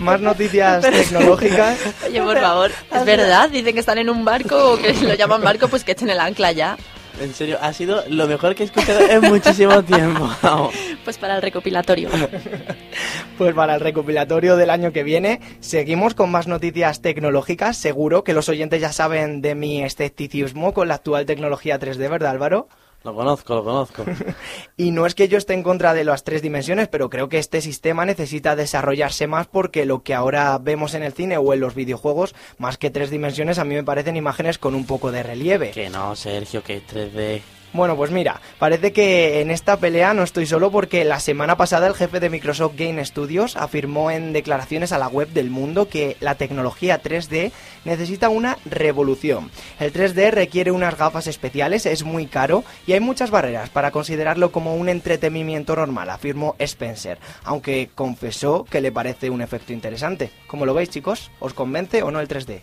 Más noticias tecnológicas. Oye, por favor, ¿es verdad? Dicen que están en un barco o que lo llaman barco, pues que echen el ancla ya. En serio, ha sido lo mejor que he escuchado en muchísimo tiempo. Vamos. Pues para el recopilatorio. Pues para el recopilatorio del año que viene, seguimos con más noticias tecnológicas. Seguro que los oyentes ya saben de mi escepticismo con la actual tecnología 3D, ¿verdad Álvaro? Lo conozco, lo conozco. Y no es que yo esté en contra de las tres dimensiones, pero creo que este sistema necesita desarrollarse más porque lo que ahora vemos en el cine o en los videojuegos, más que tres dimensiones, a mí me parecen imágenes con un poco de relieve. Que no, Sergio, que es 3D. Bueno, pues mira, parece que en esta pelea no estoy solo porque la semana pasada el jefe de Microsoft Game Studios afirmó en declaraciones a la web del mundo que la tecnología 3D necesita una revolución. El 3D requiere unas gafas especiales, es muy caro y hay muchas barreras para considerarlo como un entretenimiento normal, afirmó Spencer, aunque confesó que le parece un efecto interesante. ¿Cómo lo veis, chicos? ¿Os convence o no el 3D?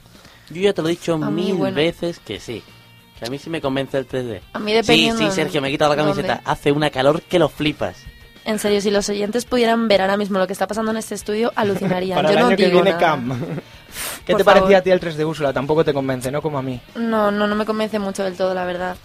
Yo ya te lo he dicho A mí, mil bueno. veces que sí. Que a mí sí me convence el 3D. A mí dependiendo Sí, sí, Sergio, me he quitado la dónde. camiseta. Hace una calor que lo flipas. En serio, si los oyentes pudieran ver ahora mismo lo que está pasando en este estudio, alucinarían. Para Yo el no año que viene nada. Cam. ¿Qué Por te parecía favor. a ti el 3D Úrsula? Tampoco te convence, ¿no? Como a mí. No, no, no me convence mucho del todo, la verdad.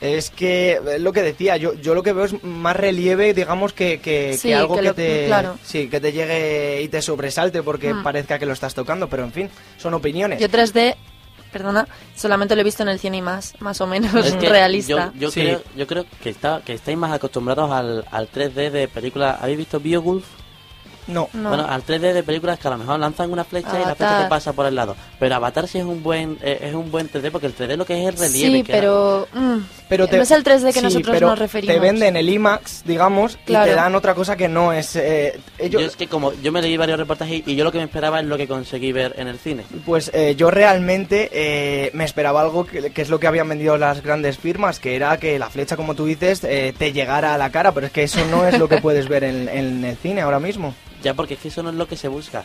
Es que es lo que decía, yo, yo lo que veo es más relieve, digamos, que, que, Sí, que algo que que, lo- te claro. sí, que te llegue y te sobresalte porque Mm. parezca que lo estás tocando, pero en fin, son opiniones. Yo 3D, perdona, solamente lo he visto en el cine y más, más o menos Es que realista. Yo, yo Sí. creo, yo creo que, está, que estáis más acostumbrados al, al 3D de películas. ¿Habéis visto Beowulf? No. Bueno, al 3D de películas que a lo mejor lanzan una flecha y la flecha te pasa por el lado. Pero Avatar sí es un buen eh, es un buen 3D porque el 3D lo que es el relieve. Sí, que pero... mm, Pero no es el 3D que sí, nosotros pero nos referimos. Te venden el IMAX, digamos, y te dan otra cosa que no es. eh, ellos, Yo es que como yo me leí varios reportajes y yo lo que me esperaba es lo que conseguí ver en el cine. Pues eh, yo realmente eh, me esperaba algo que, que es lo que habían vendido las grandes firmas, que era que la flecha, como tú dices, eh, te llegara a la cara, pero es que eso no es lo que puedes ver en, en el cine ahora mismo. Ya porque es que eso no es lo que se busca.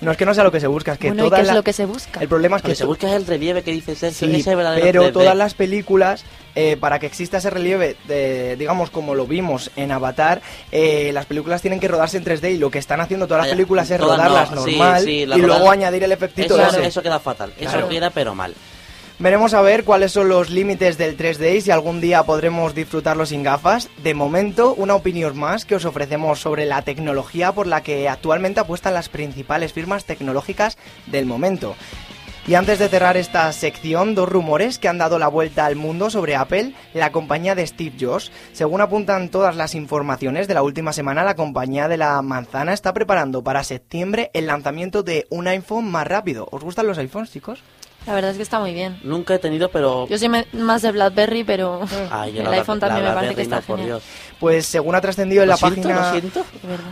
No es que no sea lo que se busca, es que Bueno, ¿y todas qué es la- lo que se busca? El problema es Lo que que se busca es el relieve que dice Sergio, Sí, ese verdadero pero 3D. todas las películas, eh, para que exista ese relieve, de, digamos como lo vimos en Avatar, eh, las películas tienen que rodarse en 3D y lo que están haciendo todas las películas es rodarlas no, normal sí, la y luego añadir el efectito Eso, ese. eso queda fatal. Claro. Eso queda pero mal. Veremos a ver cuáles son los límites del 3D y si algún día podremos disfrutarlo sin gafas. De momento, una opinión más que os ofrecemos sobre la tecnología por la que actualmente apuestan las principales firmas tecnológicas del momento. Y antes de cerrar esta sección, dos rumores que han dado la vuelta al mundo sobre Apple, la compañía de Steve Jobs. Según apuntan todas las informaciones de la última semana, la compañía de la manzana está preparando para septiembre el lanzamiento de un iPhone más rápido. ¿Os gustan los iPhones, chicos? La verdad es que está muy bien. Nunca he tenido, pero... Yo soy más de BlackBerry, pero Ay, el la- iPhone la también me parece que BlackBerry, está no, por genial. Dios. Pues según ha trascendido en la siento, página... lo siento. De verdad.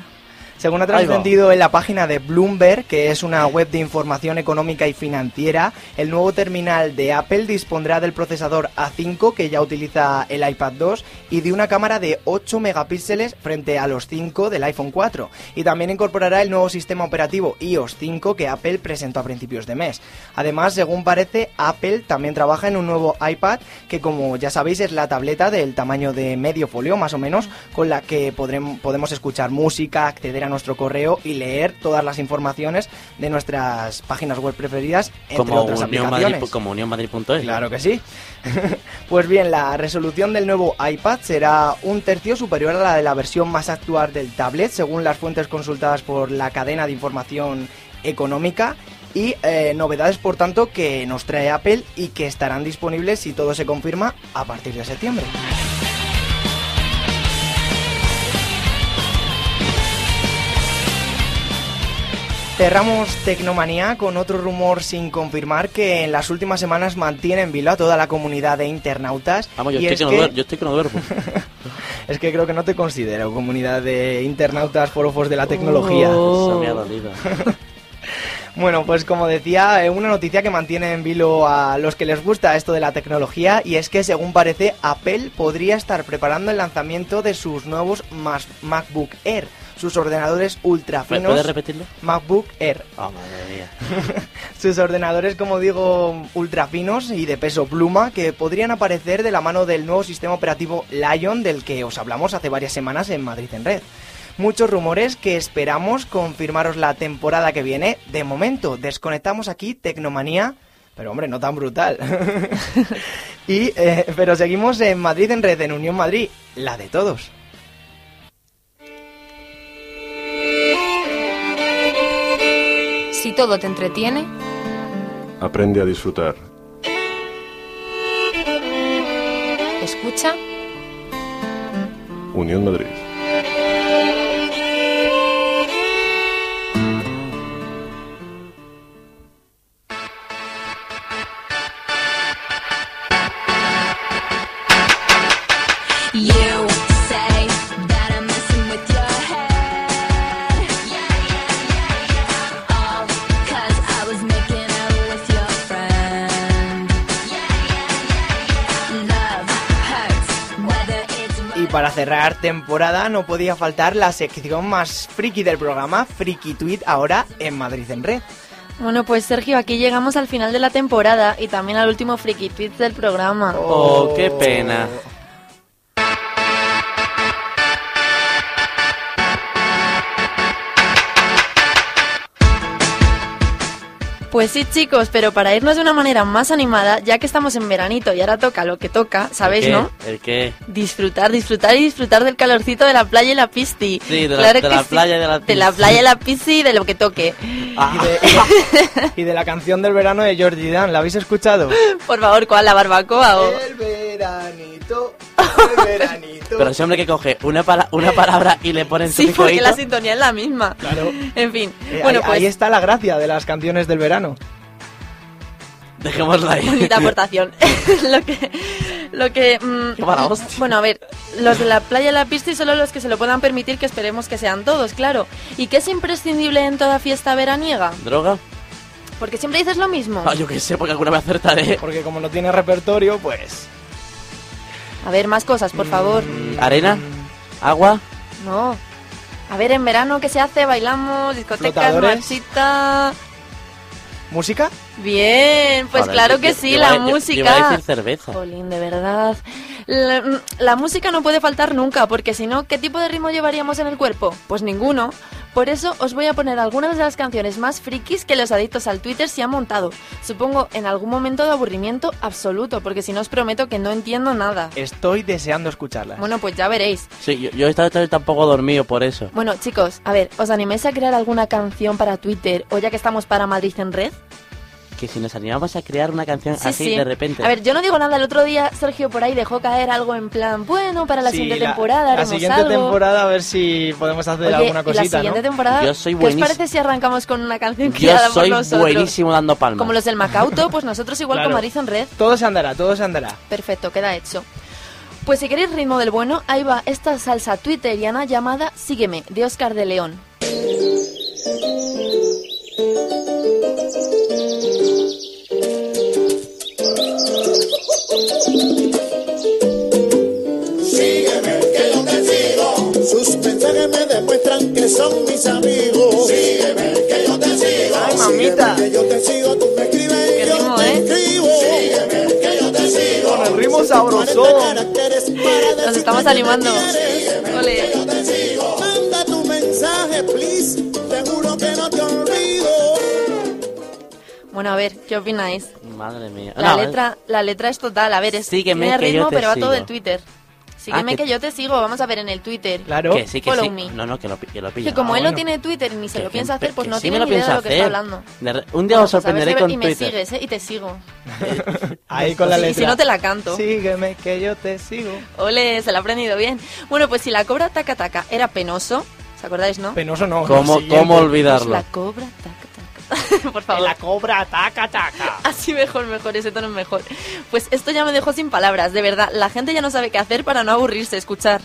Según ha trascendido en la página de Bloomberg, que es una web de información económica y financiera, el nuevo terminal de Apple dispondrá del procesador A5 que ya utiliza el iPad 2 y de una cámara de 8 megapíxeles frente a los 5 del iPhone 4. Y también incorporará el nuevo sistema operativo iOS 5 que Apple presentó a principios de mes. Además, según parece, Apple también trabaja en un nuevo iPad que, como ya sabéis, es la tableta del tamaño de medio folio, más o menos, con la que podrem- podemos escuchar música, acceder a nuestro correo y leer todas las informaciones de nuestras páginas web preferidas, entre Como otras Unión aplicaciones. Madrid, como UnionMadrid.es. Claro que sí. pues bien, la resolución del nuevo iPad será un tercio superior a la de la versión más actual del tablet, según las fuentes consultadas por la cadena de información económica. Y eh, novedades, por tanto, que nos trae Apple y que estarán disponibles, si todo se confirma, a partir de septiembre. Cerramos Tecnomanía con otro rumor sin confirmar que en las últimas semanas mantiene en vilo a toda la comunidad de internautas. Vamos, yo y estoy, es que no yo estoy que no duermo. es que creo que no te considero comunidad de internautas forofos de la tecnología. Eso me ha dolido. Bueno, pues como decía, eh, una noticia que mantiene en vilo a los que les gusta esto de la tecnología y es que según parece Apple podría estar preparando el lanzamiento de sus nuevos MacBook Air, sus ordenadores ultra ¿Me finos. ¿Puedes repetirlo? MacBook Air. Oh, madre mía. Sus ordenadores, como digo, ultra finos y de peso pluma que podrían aparecer de la mano del nuevo sistema operativo Lion del que os hablamos hace varias semanas en Madrid en Red. Muchos rumores que esperamos confirmaros la temporada que viene. De momento, desconectamos aquí Tecnomanía, pero hombre, no tan brutal. y, eh, pero seguimos en Madrid en Red, en Unión Madrid, la de todos. Si todo te entretiene, Aprende a disfrutar. escucha Unión Madrid. Cerrar temporada no podía faltar la sección más friki del programa, Friki Tweet, ahora en Madrid en Red. Bueno, pues Sergio, aquí llegamos al final de la temporada y también al último Friki Tweets del programa. Oh, qué pena. Pues sí, chicos, pero para irnos de una manera más animada, ya que estamos en veranito y ahora toca lo que toca, ¿sabéis, ¿El qué? no? ¿El qué? Disfrutar, disfrutar y disfrutar del calorcito de la playa y la pisti. Sí, de la- Claro de que la sí. playa y de la De la pisti. playa y la pisti y de lo que toque. Ah. Y, de, y de la canción del verano de Georgie Dan, ¿la habéis escuchado? Por favor, ¿cuál? ¿La barbacoa o...? El veranito. Veranito. Pero ese hombre que coge una, pala- una palabra y le pone en su Sí, porque la sintonía es la misma. Claro. En fin, Eh, bueno, ahí, pues ahí está la gracia de las canciones del verano. Dejémosla ahí. bonita aportación. lo que, lo que, mm, Qué mala hostia. bueno, a ver, los de la playa y la pista y solo los que se lo puedan permitir, que esperemos que sean todos, claro. ¿Y qué es imprescindible en toda fiesta veraniega? ¿Droga? Porque siempre dices lo mismo. Ah, yo qué sé, porque alguna vez acertaré. Porque como no tiene repertorio, pues... A ver, más cosas, por favor. ¿Arena? ¿Agua? No. A ver, en verano, ¿qué se hace? Bailamos, discotecas, marchita... ¿Música? Bien, pues claro que yo- sí, yo la yo- música. iba a decir cerveza. Jolín, de verdad. La, la música no puede faltar nunca, porque si no, ¿qué tipo de ritmo llevaríamos en el cuerpo? Pues ninguno. Por eso os voy a poner algunas de las canciones más frikis que los adictos al Twitter se han montado. Supongo en algún momento de aburrimiento absoluto, porque si no os prometo que no entiendo nada. Estoy deseando escucharlas. Bueno, pues ya veréis. Sí, yo, yo he estado estado tampoco dormido por eso. Bueno, chicos, a ver, ¿os animáis a crear alguna canción para Twitter o ya que estamos para Madrid en red? Que si nos animamos a crear una canción Sí, así sí. de repente. A ver, yo no digo nada. El otro día Sergio por ahí dejó caer algo en plan, bueno, para la Sí, siguiente la- temporada La siguiente algo. temporada a ver si podemos hacer Oye, alguna cosita, la siguiente ¿no? temporada, Yo soy ¿qué os parece si arrancamos con una canción yo creada por soy nosotros? buenísimo dando palmas. Como los del Macauto, pues nosotros igual Claro. con Madrid en red. Todo se andará, todo se andará. Perfecto, queda hecho. Pues si queréis ritmo del bueno, ahí va esta salsa twitteriana llamada Sígueme, de Oscar de León. Sígueme, que yo te sigo. Sus mensajes me demuestran que son mis amigos. Sígueme, que yo te sigo. Ay, mamita. Sígueme, que yo te sigo. Tú me escribes y yo ritmo, te ¿eh? escribo. Sígueme, que yo te sigo. Con el ritmo sabroso. 40 caracteres para Nos estamos que animando. quieres. Ole. Yo te sigo. Manda tu mensaje, please. Te juro que no te. Bueno, a ver, ¿qué opináis? Madre mía. La No, letra, la letra es total, a ver, es Sígueme, tiene que yo ritmo, te pero va sigo. todo el Twitter. Sígueme Ah, que- que yo te sigo, vamos a ver en el Twitter. Claro. Que sí, que Follow sí. me. No, no, que lo, que lo pilla. Que como Ah, él no bueno. tiene Twitter ni se Que- lo piensa hacer, pues no sí tiene ni idea de lo que está hablando. Re- un día Bueno, os pues ver sorprenderé con y me Twitter. sigues, ¿eh? Y te sigo. Ahí con la Y si letra. no te la canto. Sígueme, que yo te sigo. Ole, se la ha aprendido bien. Bueno, pues si la cobra taca taca era penoso, ¿os acordáis, no? Penoso no. ¿Cómo, lo siguiente. ¿Cómo Pues olvidarlo? la cobra taca. Por favor. La cobra, taca, taca. Así mejor, mejor, ese tono es mejor. Pues esto ya me dejó sin palabras, de verdad. La gente ya no sabe qué hacer para no aburrirse, escuchar.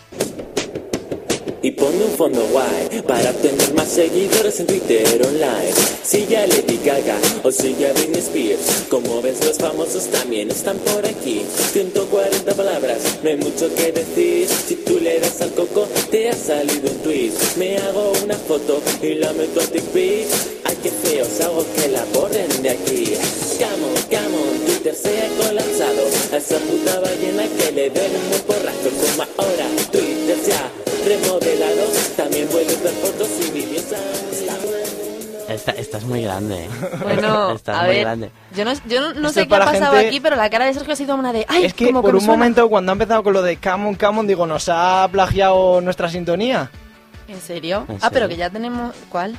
Y ponme un fondo guay para obtener más seguidores en Twitter online. Sigue a Lady Gaga o sigue a Britney Spears. Como ves, los famosos también están por aquí. 140 palabras, no hay mucho que decir. Si tú le das al coco, te ha salido un tweet. Me hago una foto y la meto a TikTok. Qué feos, hago que la borren de aquí. Come on, come on, Twitter se ha colapsado. A esa puta ballena que le den un porrazo. Como ahora, Twitter se ha remodelado. También puedes ver fotos y vídeos a. Esta, esta es muy grande. ¿eh? Bueno, esta es a muy ver, grande. yo no, yo no, sé qué ha pasado gente- aquí, pero la cara de Sergio ha sido una de... ¡Ay, Es que como por un suena! momento cuando ha empezado con lo de Come on, come on, digo, nos ha plagiado nuestra sintonía. ¿En serio? ¿En Ah, pero serio? que ya tenemos... ¿Cuál?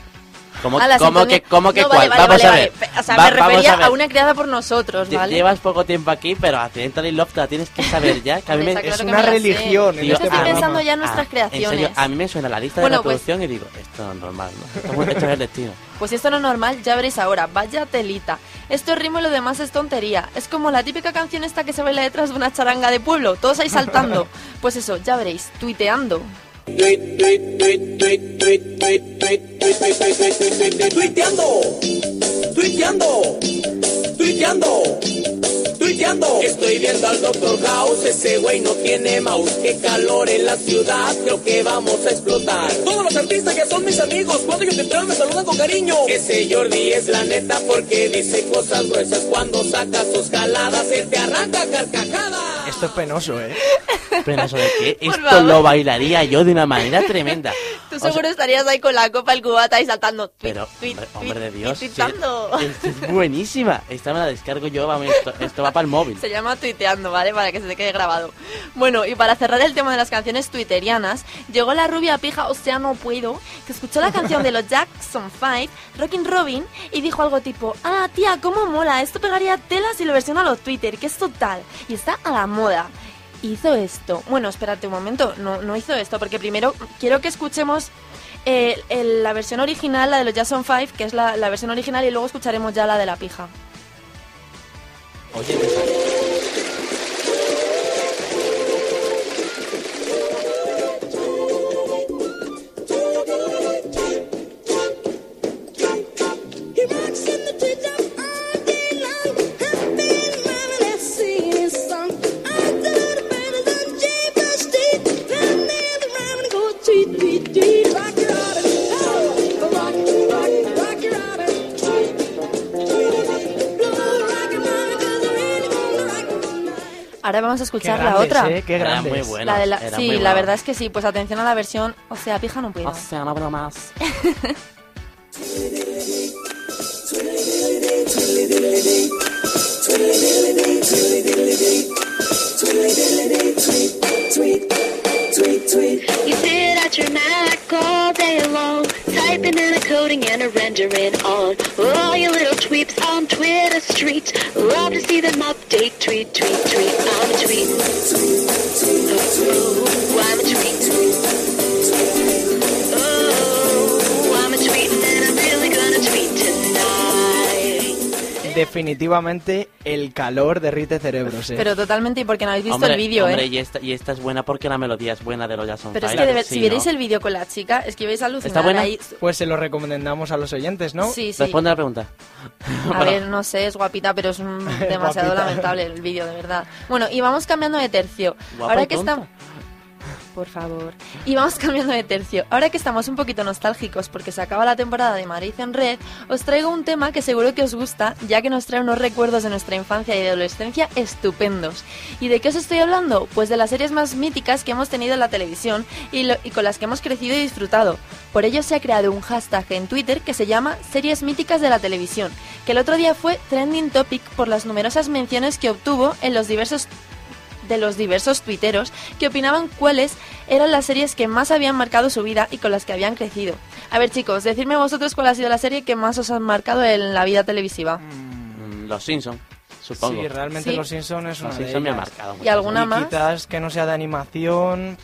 ¿Cómo, Ah, la cómo que, cómo que No, cuál? vale, vale, vamos vale, a ver. vale. O sea, Va- me vamos refería a ver. a, una creada por nosotros, ¿vale? Llevas poco tiempo aquí, pero Accidental y Love te la tienes que saber ya. Que a mí me, Es una me la religión en Yo este estoy programa. pensando ya en nuestras Ah, creaciones. En serio, a mí me suena la lista Bueno, de pues- reproducción y digo, esto no es normal, ¿no? Esto, es muy- esto es el destino. Pues si esto no es normal, ya veréis ahora. Vaya telita. Esto es ritmo y lo demás es tontería. Es como la típica canción esta que se baila detrás de una charanga de pueblo. Todos ahí saltando. Pues eso, ya veréis. Tuiteando. Tuiteando, tuiteando, tuiteando tuiteando. Estoy viendo al Doctor House, ese güey no tiene mouse. Qué calor en la ciudad, creo que vamos a explotar. Todos los artistas que son mis amigos, cuando yo te traigo me saludan con cariño. Ese Jordi es la neta porque dice cosas gruesas. Cuando saca sus jaladas, él te arranca carcajadas. Esto es penoso, ¿eh? Pero eso de que Por esto favor. lo bailaría yo de una manera tremenda. Tú O sea, seguro estarías ahí con la copa, el cubata y saltando. Pero, hombre, hombre de Dios, sí, es, es buenísima. Esta me la descargo yo, vamos, esto, esto va para el móvil. Se llama tuiteando, ¿vale? Para que se te quede grabado. Bueno, y para cerrar el tema de las canciones twitterianas, llegó la rubia pija, o sea, no puedo, que escuchó la canción de los Jackson 5, Rockin' Robin, y dijo algo tipo, ah, tía, cómo mola, esto pegaría tela si lo versiona a los Twitter, que es total, y está a la moda. hizo esto. Bueno, espérate un momento, no, no hizo esto, porque primero quiero que escuchemos eh, el- la versión original, la de los Jason 5, que es la, la versión original, y luego escucharemos ya la de la pija. Oye, me sale. Ahora vamos a escuchar Qué la grandes, otra. ¿eh? Qué Eran grandes. muy buenos. La de la- sí, muy la verdad es que sí. Pues atención a la versión, o sea, pija no puedo. O sea, no puedo más. You sit at your Mac all day long, typing and a coding and a rendering on all your little tweets on Twitter street. Love to see them update, Definitivamente el calor derrite cerebros, ¿eh? Pero totalmente, y porque no habéis visto hombre, el vídeo, ¿eh? y esta, y esta es buena porque la melodía es buena de los Jason Pero es que de- Sí, si vierais ¿no? el vídeo con la chica, es que vais a alucinar ¿Está buena? ahí. Pues se lo recomendamos a los oyentes, ¿no? Sí, sí. Responde a la pregunta. A ver, no sé, es guapita, pero es demasiado lamentable el vídeo, de verdad. Bueno, y vamos cambiando de tercio. Guapa Ahora y que estamos... Por favor. Y vamos cambiando de tercio. Ahora que estamos un poquito nostálgicos porque se acaba la temporada de Madrid en Red, os traigo un tema que seguro que os gusta, ya que nos trae unos recuerdos de nuestra infancia y adolescencia estupendos. ¿Y de qué os estoy hablando? Pues de las series más míticas que hemos tenido en la televisión y, y con las que hemos crecido y disfrutado. Por ello se ha creado un hashtag en Twitter que se llama Series Míticas de la Televisión, que el otro día fue trending topic por las numerosas menciones que obtuvo en los diversos de los diversos tuiteros que opinaban cuáles eran las series que más habían marcado su vida y con las que habían crecido. A ver chicos, decidme vosotros cuál ha sido la serie que más os ha marcado en la vida televisiva. Mm, Los Simpson, supongo. Sí, realmente Sí. Los Simpsons es una Los de Simpson me ha marcado. ¿Y alguna más? quizás que no sea de animación,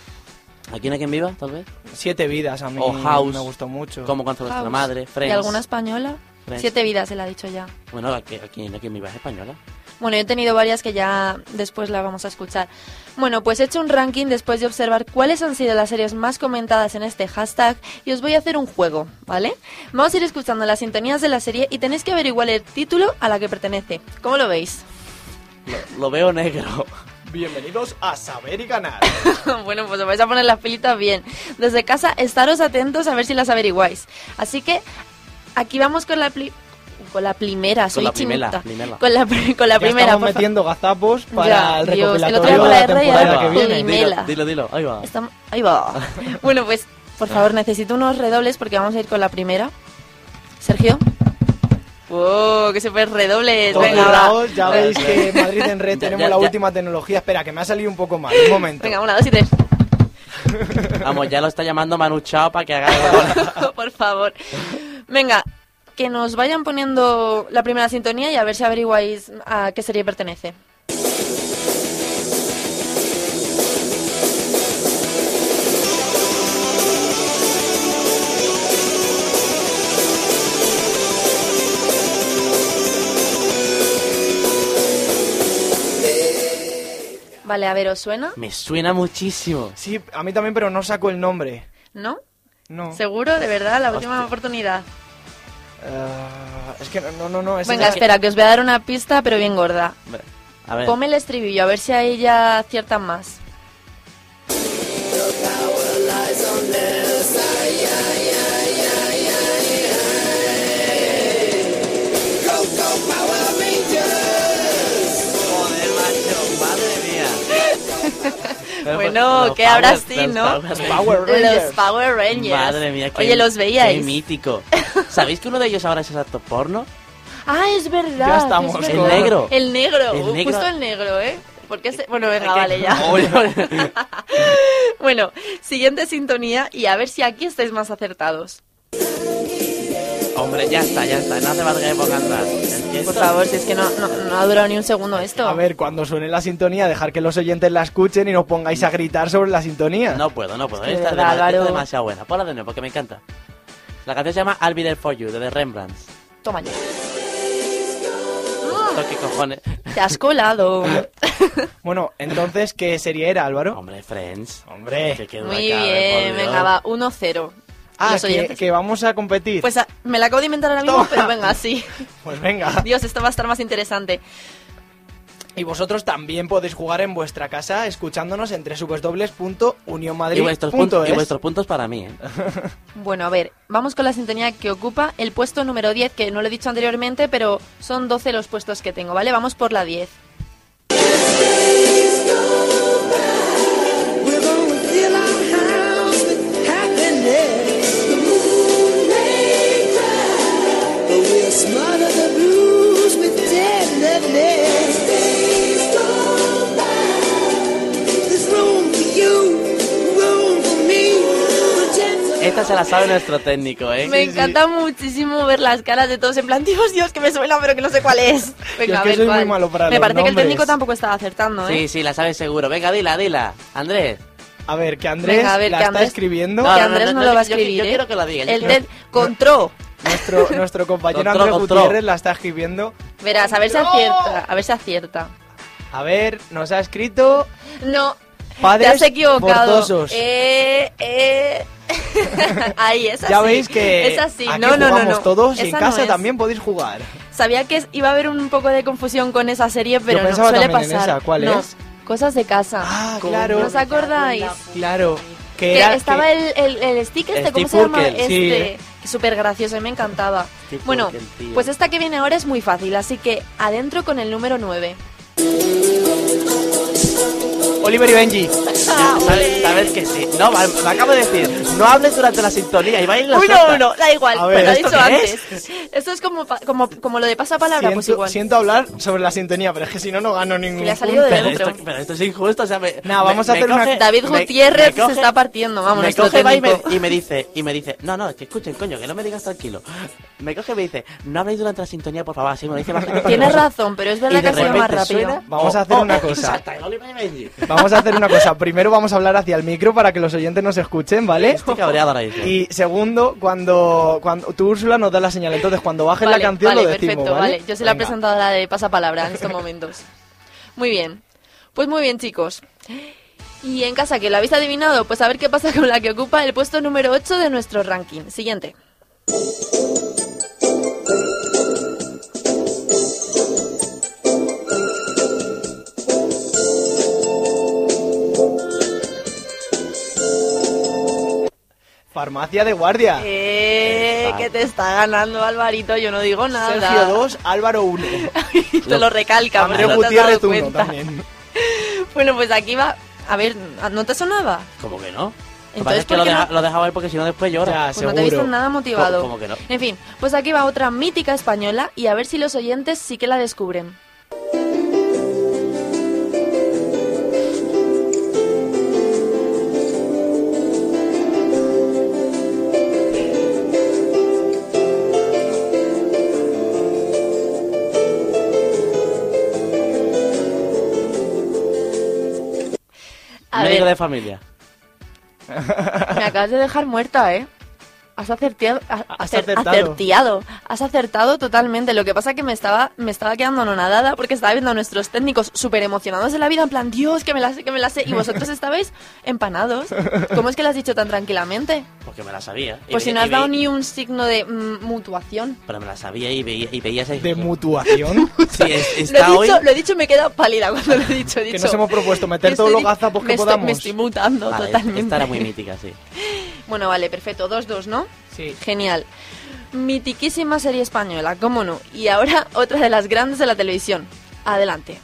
¿Aquí no hay quien viva, tal vez? Siete vidas a mí O House. me gustó mucho. Como cuando nuestra House. madre, Friends. ¿Y alguna española? Friends. Siete vidas, se la ha dicho ya. Bueno, aquí no hay quien viva es española. Bueno, yo he tenido varias que ya después la vamos a escuchar. Bueno, pues he hecho un ranking después de observar cuáles han sido las series más comentadas en este hashtag y os voy a hacer un juego, ¿vale? Vamos a ir escuchando las sintonías de la serie y tenéis que averiguar el título a la que pertenece. ¿Cómo lo veis? Lo, lo veo negro. Bienvenidos a Saber y Ganar. bueno, pues os vais a poner las pilitas bien. Desde casa, estaros atentos a ver si las averiguáis. Así que aquí vamos con la pli- con la primera, soy la primera, chinita. primera. Con la, con la Ya primera. estamos metiendo gazapos para Ya, el Dios, el otro recopilatorio día con de la la R y temporada que viene. Dilo, dilo, ahí va. Ahí va. bueno, pues por favor, necesito unos redobles porque vamos a ir con la primera. Sergio. ¡Wow! ¡Qué super redobles! Todos Venga, cerrados, ya veis que en Madrid en Red Ya, tenemos ya, la última tecnología. Espera, que me ha salido un poco mal. Un momento. Venga, una, dos y tres. Vamos, ya lo está llamando Manu Chao para que haga algo. por favor. Venga, que nos vayan poniendo la primera sintonía y a ver si averiguáis a qué serie pertenece. Vale, a ver, ¿os suena? Me suena muchísimo. Sí, a mí también, pero no saco el nombre. ¿No? No. ¿Seguro? ¿De verdad? La última oportunidad. Ah, es que no, no, no. Es Venga, es que- espera, que os voy a dar una pista, pero bien gorda. A ver. Ponme el estribillo, a ver si ahí ya aciertan más. Bueno, Los que ahora Power- sí, los ¿no? Power Los Power Los Rangers. Power Rangers. Madre mía, qué, Oye, ¿los veíais? Qué mítico. ¿Sabéis que uno de ellos ahora es actor porno? Ah, es verdad. Ya estamos es El negro. El negro, El negro. justo el negro, ¿eh? Porque se... Bueno, venga, vale, ya. Bueno, siguiente sintonía y a ver si aquí estáis más acertados. Hombre, ya está, ya está. No hace falta que me ponga atrás. Es que Por favor, si es que no, no, no ha durado ni un segundo esto. A ver, cuando suene la sintonía, dejar que los oyentes la escuchen y no os pongáis a gritar sobre la sintonía. No puedo, no puedo. Es que de esta, es verdad, Álvaro. demasiado buena. Ponla de nuevo porque me encanta. La canción se llama I'll Be There For You, de The Rembrandts. Toma ya. ¿Qué cojones? Te has colado. Bueno, entonces, ¿qué serie era, Álvaro? Hombre, Friends. Hombre. Que qué Muy bien, Dios. venga, va, 1-0. Ah, Los que, que vamos a competir. Pues ah, me la acabo de inventar ahora mismo, pero venga, sí. Pues venga. Dios, esto va a estar más interesante. Y vosotros también podéis jugar en vuestra casa escuchándonos en Y vuestros, www.unionmadrid.es. puntos, y vuestros puntos para mí, ¿eh? Bueno, a ver, vamos con la sintonía que ocupa el puesto número 10, que no lo he dicho anteriormente, pero son 12 los puestos que tengo, ¿vale? Vamos por la 10. Se la sabe nuestro técnico, ¿eh? Me encanta muchísimo ver las caras de todos en plan, Dios, Dios, que me suena, pero que no sé cuál es. Venga, es a ver soy cuál. muy malo para Me los parece que el técnico tampoco estaba acertando, ¿eh? Sí, sí, la sabe seguro. Venga, dila, dila. Andrés. A ver, que Andrés Venga, a ver, la que está Andrés- escribiendo. que Andrés no, lo va a yo- yo escribir, ¿eh? quiero que lo diga, El quiero- del contró. Nuestro, nuestro compañero Andrés. Gutiérrez la está escribiendo. Verás, a ver si ¡No! acierta, a ver si acierta. A ver, nos ha escrito No, Padres te has equivocado. Eh, eh. Ahí, es así. Ya veis que Es así. aquí no, no, no, no. todos y en no casa también podéis jugar. Sabía que iba a haber un poco de confusión con esa serie, pero no pensaba suele también en pasar. esa. ¿Cuál No, es? Cosas de casa. Ah, claro. ¿No os acordáis? Claro. Que, Que era- estaba que- el, el, el stick este, ¿cómo se llama? Urkel. Este, súper gracioso, a mí me encantaba. Bueno, pues esta que viene ahora es muy fácil, así que adentro con el número 9. Oliver y Benji. ¿sabes, sabes que sí. No, me, me acabo de decir. No hables durante la sintonía y bailes. Uy, no, no, da igual, A ver, lo he ¿esto dicho antes. Esto es como, como, como lo de pasapalabra, pues Siento, igual. siento hablar sobre la sintonía, pero es que si no, no gano ningún le ha salido de punto. Pero dentro. esto, pero esto es injusto, o sea, me, me- vamos a me hacer una- coge- David me- Gutiérrez me coge- se está partiendo, vamos, me coge, va y me, y me dice, y me dice, no, no, que escuchen, coño, que no me digas tranquilo. Me coge y me dice, no habléis durante la sintonía, por favor, así me lo dice más Tienes razón, pero es verdad que de ha sido más rápido. Vamos a Oh, hacer oh, una oh, cosa. Vamos a hacer una cosa. Primero vamos a hablar hacia el micro para que los oyentes nos escuchen, ¿vale? Estoy cabreado ahora mismo. Y segundo, cuando, cuando tú, Úrsula, nos da la señal. Entonces, cuando baje Vale, la canción, vale, lo decimos, perfecto, ¿vale? Yo soy la Venga. presentadora de pasapalabra en estos momentos. Muy bien. Pues muy bien, chicos. Y en casa, que lo habéis adivinado, pues a ver qué pasa con la que ocupa el puesto número 8 de nuestro ranking. Siguiente. Farmacia de guardia. Eh, que te está ganando Alvarito, yo no digo nada. Sergio 2, Álvaro 1. Te lo recalca, Andrés pero no te has Gutiérrez dado 1 cuenta. también. Bueno, pues aquí va. A ver, ¿no te sonaba? ¿Cómo que no? Entonces, que ¿por lo, qué deja, no? lo dejaba ahí porque si no después llora. Ya, Pues no te he visto nada motivado. ¿Cómo- cómo que no? En fin, pues aquí va otra mítica española y a ver si los oyentes sí que la descubren. De familia. me acabas de dejar muerta, ¿eh? Has acertiado, has acer- acertado. Has acertado totalmente. Lo que pasa que me estaba, me estaba quedando anonadada porque estaba viendo a nuestros técnicos súper emocionados de la vida, en plan, Dios, que me la sé, que me la sé. Y vosotros estabais empanados. ¿Cómo es que lo has dicho tan tranquilamente? Porque me la sabía. Y Pues si ve- no has dado ve- ni un signo de mm, mutuación. Pero me la sabía y veía, y veía ese... De mutuación. Sí, es- Lo está he, hoy... dicho, lo he dicho me he quedado pálida cuando lo he dicho. He que dicho nos hemos propuesto meter todos los gazapos que estoy- podamos. me estoy mutando Vale, totalmente. esta era muy mítica, sí. Bueno, vale, perfecto. 2-2, ¿no? Sí. Genial. Mitiquísima serie española, cómo no. Y ahora otra de las grandes de la televisión. Adelante.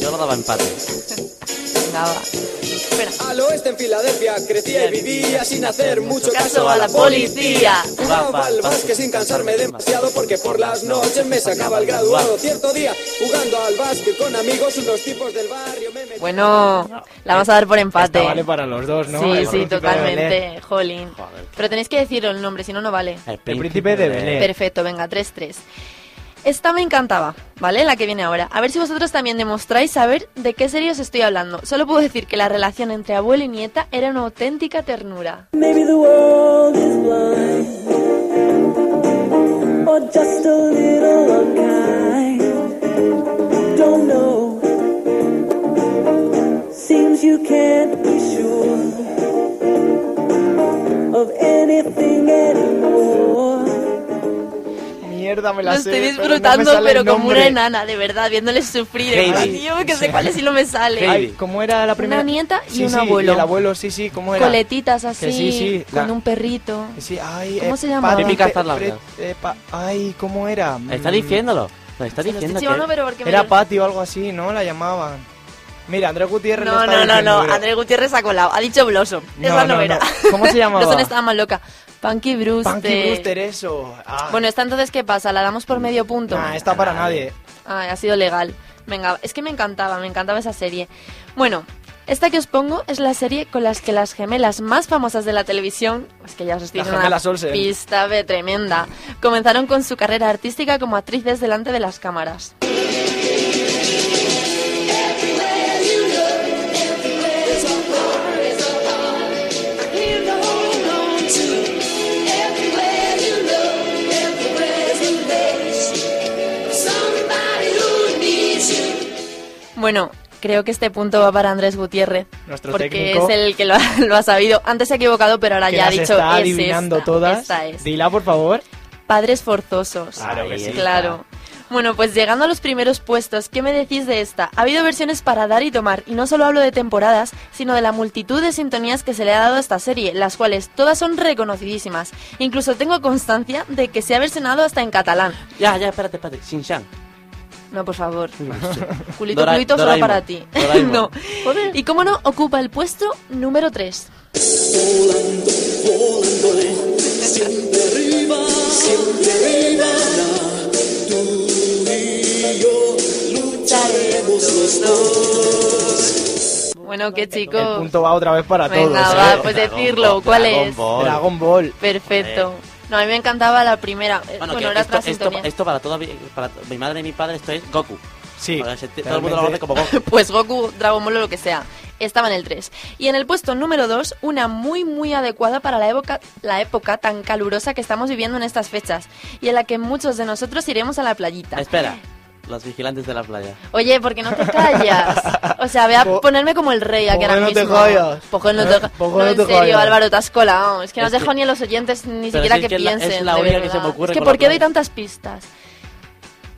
Yo lo daba empate. Espera. Al oeste en Filadelfia crecía y vivía sin hacer mucho caso a la policía. Jugaba al básquet sin cansarme demasiado porque por las noches me sacaba el graduado. Cierto día, jugando al básquet con amigos, unos tipos del barrio me metían- Bueno, la vamos a dar por empate. Esta vale para los dos, ¿no? Sí, El sí, totalmente. Jolín. Pero tenéis que decir el nombre, si no, no vale. El príncipe de Belén. Perfecto, venga, 3-3. Esta me encantaba, ¿vale? La que viene ahora. A ver si vosotros también demostráis saber de qué serie os estoy hablando. Solo puedo decir que la relación entre abuelo y nieta era una auténtica ternura. Seems you can't be sure of anything anymore. Mierda, me Lo la sé. estoy pero no disfrutando, pero, como una enana, de verdad, viéndoles sufrir. Heidi. Ay, Dios, que sé cuál es y no me sale. Ay, ¿Cómo era la primera? Una nieta y Sí, un sí, abuelo. el abuelo, sí, sí, ¿cómo era? Coletitas así, Que sí, sí. con la- un perrito. Sí, ay, ¿Cómo eh, se llamaba? Eh, pa- ay, ¿cómo era? Está Mm, diciéndolo. Lo está lo diciendo que... Era lo- Patty o algo así, ¿no? La llamaban. Mira, Andrés Gutiérrez No, lo no, no, no. Andrés Gutiérrez ha colado. Ha dicho Blossom. Esa no, era. ¿Cómo se llamaba? Blossom estaba más loca. Punky Brewster. Punky Brewster, eso. Ah, Bueno, esta entonces, ¿qué pasa? ¿La damos por medio punto? nah, está para nadie. Ah, ha sido legal. Venga, es que me encantaba, me encantaba esa serie. Bueno, esta que os pongo es la serie con las que las gemelas más famosas de la televisión, es que ya os estoy dando una Olsen. pista ve tremenda, comenzaron con su carrera artística como actrices delante de las cámaras. Bueno, creo que este punto va para Andrés Gutiérrez. Nuestro porque técnico. es el que lo ha, lo ha sabido. Antes se ha equivocado, pero ahora que ya ha dicho está es adivinando esta, todas. esta es. Dila, por favor. Padres forzosos. Claro que sí. Claro. Bueno, pues llegando a los primeros puestos, ¿qué me decís de esta? Ha habido versiones para dar y tomar, y no solo hablo de temporadas, sino de la multitud de sintonías que se le ha dado a esta serie, las cuales todas son reconocidísimas. Incluso tengo constancia de que se ha versionado hasta en catalán. Ya, ya, espérate, espérate. Shin-Chan. No, por favor. Culito, Dora- culito solo para ti. No. Y cómo no, ocupa el puesto número 3. Siempre arriba, siempre arriba, tú y yo lucharemos los dos. Bueno, qué El chico. punto va otra vez para Venga, todos. va, ¿eh? pues decirlo. ¿Cuál Dragon es? Ball. Dragon Ball. Perfecto. No, a mí me encantaba la primera. Eh, Bueno, era esto, esto, para, toda, mi- para mi madre y mi padre, esto es Goku. Sí. Se- todo el mundo lo conoce como Goku. Pues Goku, Dragon Ball o lo que sea. Estaba en el 3. Y en el puesto número 2, una muy muy adecuada para la época, la época tan calurosa que estamos viviendo en estas fechas. Y en la que muchos de nosotros iremos a la playita. Espera, los vigilantes de la playa. Oye, ¿por qué no te callas? O sea, voy a Po- ponerme como el rey aquí ¿por qué ahora no te mismo. callas? ¿Por qué no ¿Eh? te ¿Por qué No, no en te serio, callas? Álvaro, te has colado. Es que no Es que- ni a los oyentes ni Pero siquiera si que es que es la- es piensen. la de única que se me ocurre Es que con ¿por qué doy playa. tantas pistas?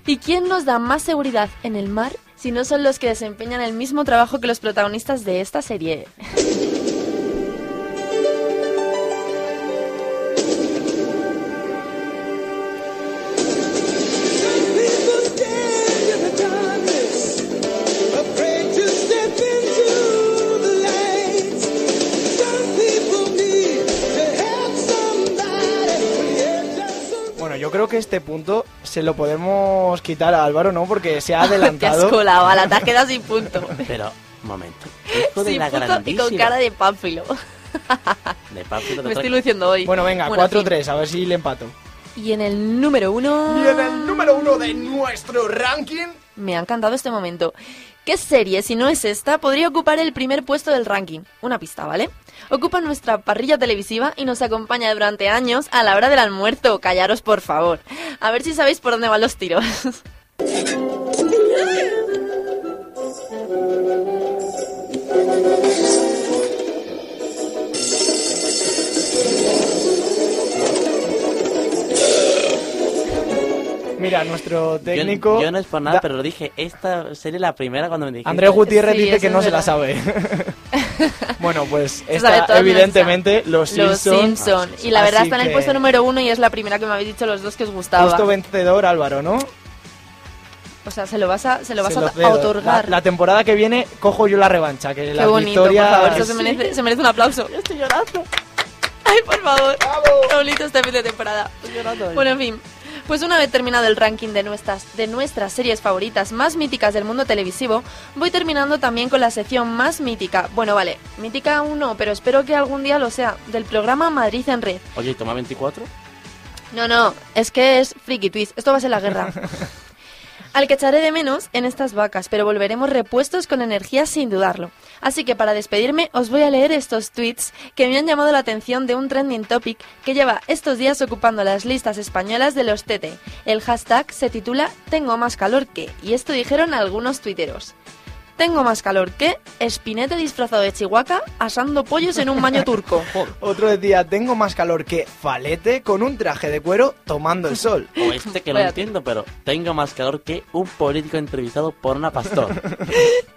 ¿Y quién nos da más seguridad en el mar si no son los que desempeñan el mismo trabajo que los protagonistas de esta serie? creo que este punto se lo podemos quitar a Álvaro, ¿no? Porque se ha Te has adelantado. colado, ala, te has quedado sin punto. Pero, momento. Hijo de Sin la punto y con cara de pánfilo. De Pánfilo de Me estoy luciendo hoy. Bueno, venga, Bueno, en fin. 4-3, a ver si le empato. Y en el número uno... Y en el número uno de nuestro ranking. Me ha encantado este momento. ¿Qué serie, si no es esta, podría ocupar el primer puesto del ranking? Una pista, ¿vale? Ocupa nuestra parrilla televisiva y nos acompaña durante años a la hora del almuerzo. Callaros, por favor. A ver si sabéis por dónde van los tiros. Mira, nuestro Yo- técnico. Yo, no es por nada, da- pero lo dije, esta serie la primera cuando me dijiste. Andrés Gutiérrez Sí, dice que no se la sabe. bueno, pues esta, evidentemente, los Los Simpsons. Simpson. Y la verdad está en el puesto número uno y es la primera que me habéis dicho los dos que os gustaba. Justo vencedor, Álvaro, ¿no? O sea, se lo vas a, se lo vas Se a, lo a otorgar. La, la temporada que viene cojo yo la revancha, que Qué las bonito, victorias... por favor, eso se merece, se merece un aplauso. Yo estoy llorando. Ay, por favor. Qué bonito este fin de temporada. Bueno, en fin. Pues una vez terminado el ranking de nuestras, de nuestras series favoritas más míticas del mundo televisivo, voy terminando también con la sección más mítica. Bueno, vale, mítica aún no, pero espero que algún día lo sea, del programa Madrid en Red. Oye, ¿y toma 24? No, no, es que es Freaky Twist. Esto va a ser la guerra. Al que echaré de menos en estas vacas, pero volveremos repuestos con energía sin dudarlo. Así que para despedirme os voy a leer estos tweets que me han llamado la atención de un trending topic que lleva estos días ocupando las listas españolas de los TT. El hashtag se titula Tengo más calor que, y esto dijeron algunos tuiteros. Tengo más calor que Espinete disfrazado de chihuahua asando pollos en un baño turco. Otro decía, tengo más calor que Falete con un traje de cuero tomando el sol. O este que lo Vaya. entiendo, pero tengo más calor que un político entrevistado por una pastor.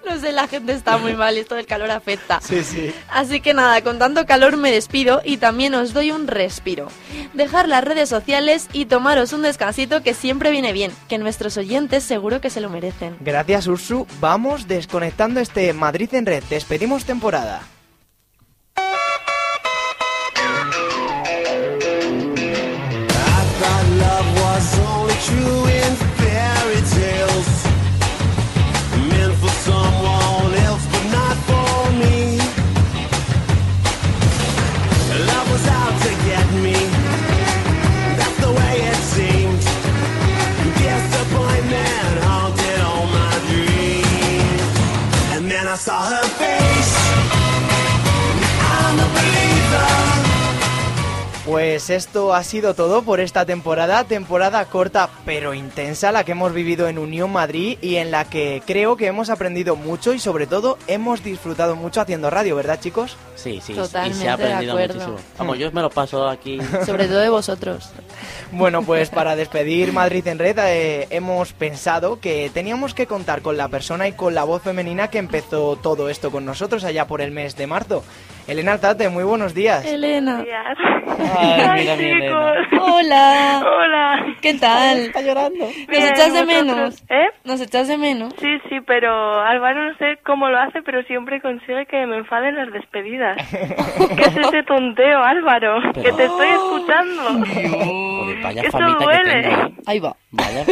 No sé, la gente está muy mal y esto del calor afecta. Sí, sí. Así que nada, con tanto calor me despido y también os doy un respiro. Dejar las redes sociales y tomaros un descansito que siempre viene bien, que nuestros oyentes seguro que se lo merecen. Gracias, Ursu. Vamos desconectando este Madrid en red. Despedimos temporada. Pues esto ha sido todo por esta temporada, temporada corta pero intensa, la que hemos vivido en Unión Madrid y en la que creo que hemos aprendido mucho y sobre todo hemos disfrutado mucho haciendo radio, ¿verdad chicos? Sí, sí, y Totalmente se ha aprendido de muchísimo. Vamos, yo me lo paso aquí. Sobre todo de vosotros. Bueno, pues para despedir Madrid en Red eh, hemos pensado que teníamos que contar con la persona y con la voz femenina que empezó todo esto con nosotros allá por el mes de marzo. Elena Altate, muy buenos días. Elena. Ay, mira mi Elena. Hola. Hola. ¿Qué tal? Está llorando. ¿Nos Bien, echas de ¿vosotros? menos? ¿Eh? ¿Nos echas de menos? Sí, sí, pero Álvaro no sé cómo lo hace, pero siempre consigue que me enfaden las despedidas. ¿Qué es ese tonteo, Álvaro? Que te estoy escuchando. Joder, vaya Eso famita duele. que tengo, ¿eh? Ahí va. Vaya,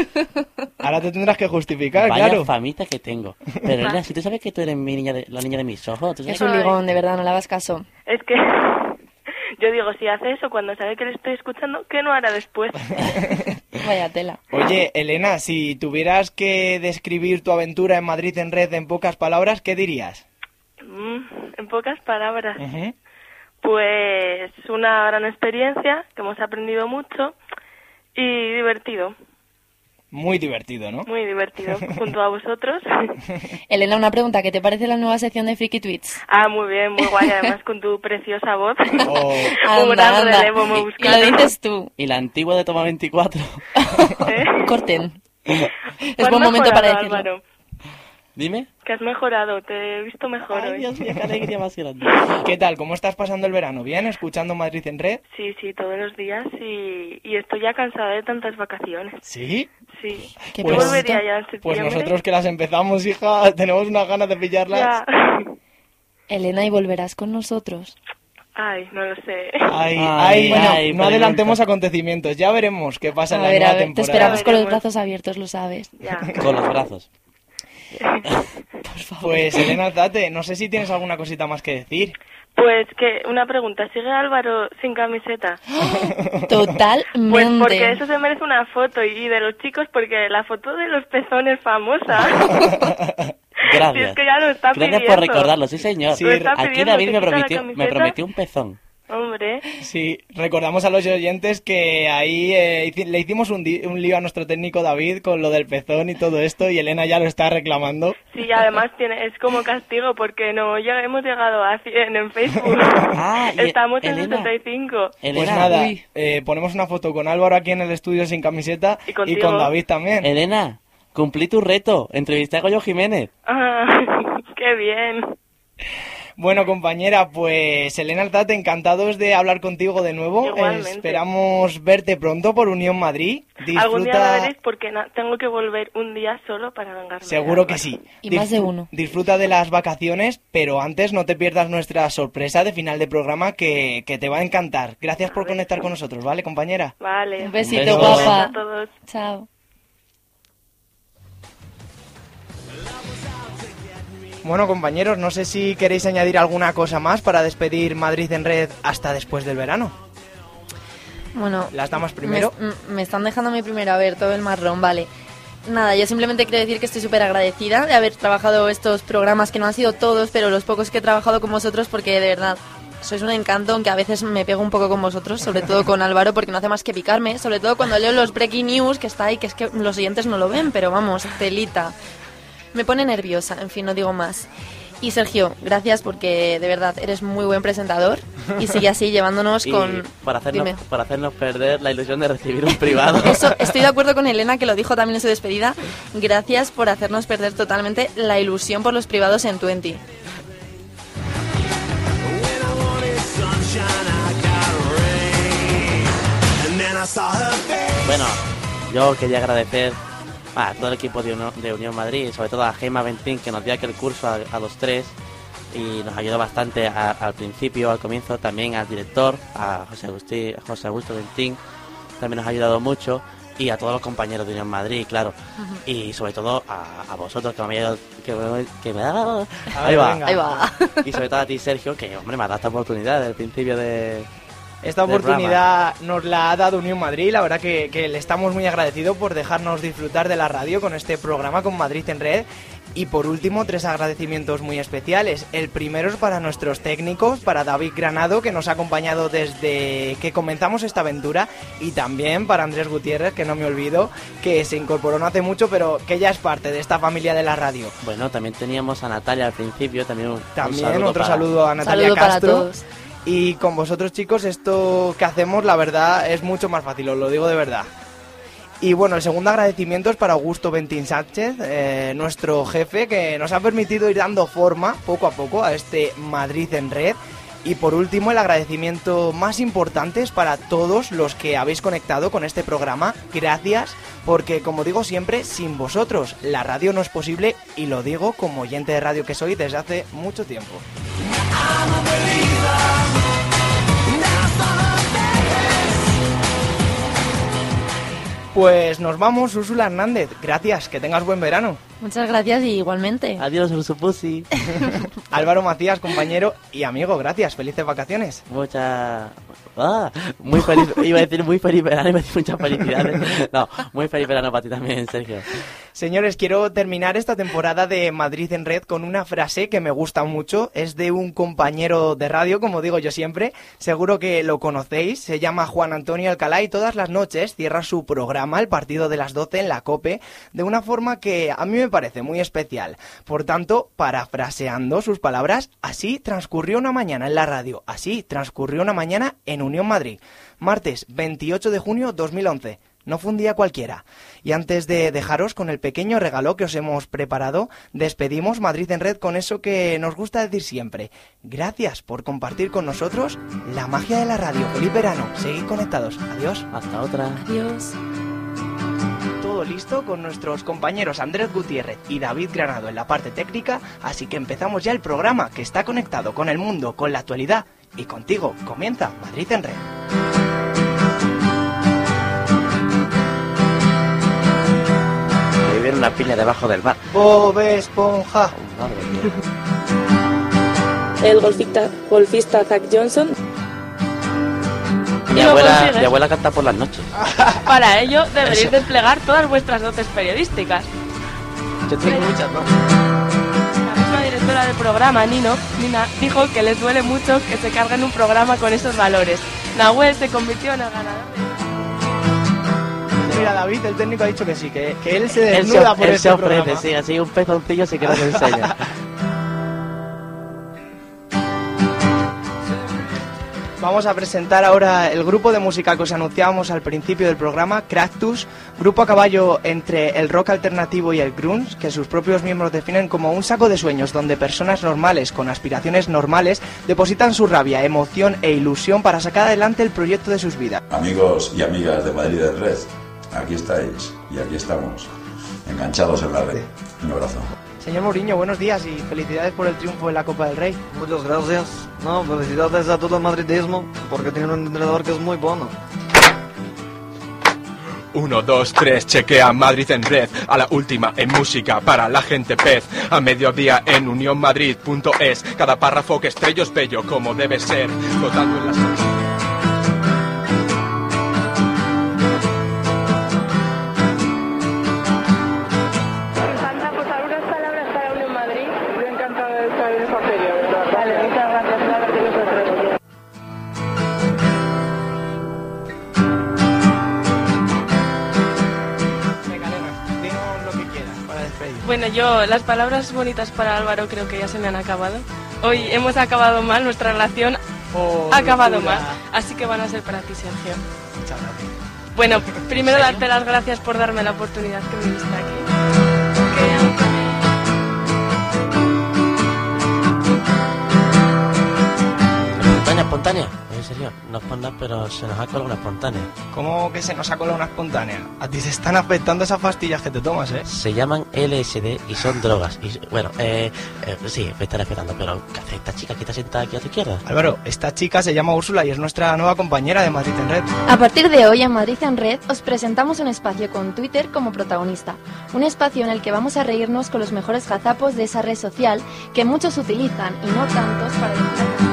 Ahora te tendrás que justificar, vaya claro. famita que tengo. Pero Elena, si tú sabes que tú eres mi niña de, la niña de mis ojos, ¿tú sabes Es un ligón, de verdad, no le hagas caso. Es que yo digo, si hace eso cuando sabe que le estoy escuchando, ¿qué no hará después? Vaya tela. Oye, Elena, si tuvieras que describir tu aventura en Madrid en Red en pocas palabras, ¿qué dirías? Mm, en pocas palabras. Pues una gran experiencia, que hemos aprendido mucho y divertido, Muy divertido, ¿no? muy divertido, junto a vosotros. Elena, una pregunta. ¿Qué te parece la nueva sección de Freaky Tweets? Ah, muy bien, muy guay, además con tu preciosa voz. Oh. un gran Anda, anda. relevo hemos Y buscado. lo dices tú. Y la antigua de Toma 24. Corten. Es Has buen momento para decirlo. Álvaro, Dime. que has mejorado, te he visto mejor Ay, hoy. Dios mío, qué alegría más grande. ¿Qué tal? ¿Cómo estás pasando el verano? ¿Bien? ¿Escuchando Madrid en Red? Sí, sí, todos los días y, y estoy ya cansada de tantas vacaciones. ¿Sí? Sí. Qué Pues- volvería ya en Pues septiembre. nosotros que las empezamos, hija, tenemos unas ganas de pillarlas. Ya. Elena, ¿y volverás con nosotros? Ay, no lo sé. Ay, Ay, ay, bueno, no, ay, no adelantemos acontecimientos, ya veremos qué pasa A en la ver, nueva a ver, te temporada. esperamos con los brazos abiertos, lo sabes. Ya. Con los brazos. Pues Elena Alzate, no sé si tienes alguna cosita más que decir. Pues que, una pregunta, ¿sigue Álvaro sin camiseta? Totalmente. Pues porque eso se merece una foto y de los chicos porque la foto de los pezones famosa. Si Gracias. es que ya lo está Gracias pidiendo. por recordarlo, sí señor. Sí, Aquí David me prometió, me prometió un pezón. Sí, recordamos a los oyentes que ahí eh, le hicimos un, lío a nuestro técnico David con lo del pezón y todo esto y Elena ya lo está reclamando. sí, además tiene, es como castigo porque no ya hemos llegado a 100 en Facebook. Ah, y Estamos en Elena. 65. Pues Elena, nada, uy. eh, ponemos una foto con Álvaro aquí en el estudio sin camiseta Y con David también. Elena, cumplí tu reto. Entrevisté a Goyo Jiménez. Ah, qué bien. Bueno, compañera, pues Elena Alzate, encantados de hablar contigo de nuevo. Igualmente. Esperamos verte pronto por Unión Madrid. Algún día Disfruta, me veréis porque tengo que volver un día solo para vengarme. seguro que sí. Y más de uno. Disfruta de las vacaciones, pero antes no te pierdas nuestra sorpresa de final de programa que, que te va a encantar. Gracias por conectar con nosotros, ¿vale, compañera? Vale. Un besito, beso. guapa. a todos. Chao. Bueno, compañeros, no sé si queréis añadir alguna cosa más para despedir Madrid en red hasta después del verano. Bueno, Las damas primero. Me, están dejando mí primero, a ver, todo el marrón, vale. Nada, yo simplemente quiero decir que estoy súper agradecida de haber trabajado estos programas, que no han sido todos, pero los pocos que he trabajado con vosotros, porque de verdad sois un encanto, aunque a veces me pego un poco con vosotros, sobre todo con Álvaro, porque no hace más que picarme, sobre todo cuando leo los breaking news que está ahí, que es que los oyentes no lo ven, pero vamos, telita. Me pone nerviosa, en fin, no digo más. Y Sergio, gracias porque de verdad eres muy buen presentador y sigue así llevándonos Y con... para hacernos, Dime. para hacernos perder la ilusión de recibir un privado. Eso, estoy de acuerdo con Elena, que lo dijo también en su despedida. Gracias por hacernos perder totalmente la ilusión por los privados en Twenty. Bueno, yo quería agradecer a todo el equipo de, Uno- de Unión Madrid, sobre todo a Gema Ventín, que nos dio aquel curso a, a los tres y nos ayudó bastante a- al principio, al comienzo, también al director, a José, Agustí, José Augusto Ventín, también nos ha ayudado mucho, y a todos los compañeros de Unión Madrid, claro, y sobre todo a, a vosotros que me ayudado- que me, que me A ahí ver, va. venga. Ahí va. y sobre todo a ti Sergio, que hombre me ha dado esta oportunidad desde el principio de Esta oportunidad nos la ha dado Unión Madrid, la verdad que, que le estamos muy agradecidos por dejarnos disfrutar de la radio con este programa con Madrid en Red. Y por último, tres agradecimientos muy especiales. El primero es para nuestros técnicos, para David Granado, que nos ha acompañado desde que comenzamos esta aventura, y también para Andrés Gutiérrez, que no me olvido, que se incorporó no hace mucho, pero que ya es parte de esta familia de la radio. Bueno, también teníamos a Natalia al principio, también un, un También saludo otro para- saludo a Natalia Saludo para Castro. todos. Y con vosotros chicos esto que hacemos la verdad es mucho más fácil, os lo digo de verdad. Y bueno, el segundo agradecimiento es para Augusto Bentín Sánchez, eh, nuestro jefe, que nos ha permitido ir dando forma poco a poco a este Madrid en red. Y por último, el agradecimiento más importante es para todos los que habéis conectado con este programa. Gracias, porque como digo siempre, sin vosotros la radio no es posible y lo digo como oyente de radio que soy desde hace mucho tiempo. Pues nos vamos, Úrsula Hernández. Gracias, que tengas buen verano. Muchas gracias y igualmente. Adiós, Ursupusi. Álvaro Macías, compañero y amigo, gracias. Felices vacaciones. Mucha... Ah, muy feliz, iba a decir muy feliz verano, iba a decir muchas felicidades. No, muy feliz verano para ti también, Sergio. Señores, quiero terminar esta temporada de Madrid en Red con una frase que me gusta mucho. Es de un compañero de radio, como digo yo siempre. Seguro que lo conocéis. Se llama Juan Antonio Alcalá y todas las noches cierra su programa, el partido de las 12 en la COPE, de una forma que a mí me parece muy especial. Por tanto, parafraseando sus palabras, así transcurrió una mañana en la radio. Así transcurrió una mañana en Unión Madrid. Martes 28 de junio 2011. No fue un día cualquiera. Y antes de dejaros con el pequeño regalo que os hemos preparado, despedimos Madrid en Red con eso que nos gusta decir siempre. Gracias por compartir con nosotros la magia de la radio. Feliz verano. Seguid conectados. Adiós. Hasta otra. Adiós. Todo listo con nuestros compañeros Andrés Gutiérrez y David Granado en la parte técnica, así que empezamos ya el programa que está conectado con el mundo, con la actualidad y contigo. Comienza Madrid en Red. Una piña debajo del mar. Bob Esponja. Madre mía. El golfista, golfista Zach Johnson. Mi abuela, consigues. mi abuela canta por las noches. Para ello deberéis Eso. desplegar todas vuestras dotes periodísticas. Yo tengo muchas, ¿no? La misma directora del programa, Nino, Nina, dijo que les duele mucho que se carguen un programa con esos valores. Nahuel se convirtió en el ganador. Mira, David, el técnico ha dicho que sí, que, que él se Él se, desnuda por él este se ofrece, programa. sí, así un pezoncillo sí que nos enseña. Vamos a presentar ahora el grupo de música que os anunciábamos al principio del programa, Cractus, Grupo a caballo entre el rock alternativo y el grunge, que sus propios miembros definen como un saco de sueños donde personas normales con aspiraciones normales depositan su rabia, emoción e ilusión para sacar adelante el proyecto de sus vidas. Amigos y amigas de Madrid en Red, aquí estáis y aquí estamos, enganchados en la red. Un abrazo. Señor Mourinho, buenos días y felicidades por el triunfo en la Copa del Rey. Muchas gracias. No, felicidades a todo el madridismo porque tiene un entrenador que es muy bueno. 1, 2, 3, chequea Madrid en red, a la última en música para la gente pez, a mediodía en unionmadrid.es, cada párrafo que estrello es bello como debe ser, flotando en las Bueno, yo las palabras bonitas para Álvaro creo que ya se me han acabado. Hoy hemos acabado mal, nuestra relación Oh, ha acabado locura. mal, así que van a ser para ti, Sergio. Muchas gracias. Bueno, primero darte las gracias por darme la oportunidad que me diste aquí. Espontánea, espontánea. En serio, no es por nada, pero se nos ha colado una espontánea. ¿Cómo que se nos ha colado una espontánea? A ti se están afectando esas pastillas que te tomas, ¿eh? Se llaman LSD y son drogas. Y bueno, eh, eh, sí, me están esperando, pero ¿qué hace esta chica que está sentada aquí a tu izquierda? Álvaro, esta chica se llama Úrsula y es nuestra nueva compañera de Madrid en Red. A partir de hoy en Madrid en Red os presentamos un espacio con Twitter como protagonista. Un espacio en el que vamos a reírnos con los mejores gazapos de esa red social que muchos utilizan y no tantos para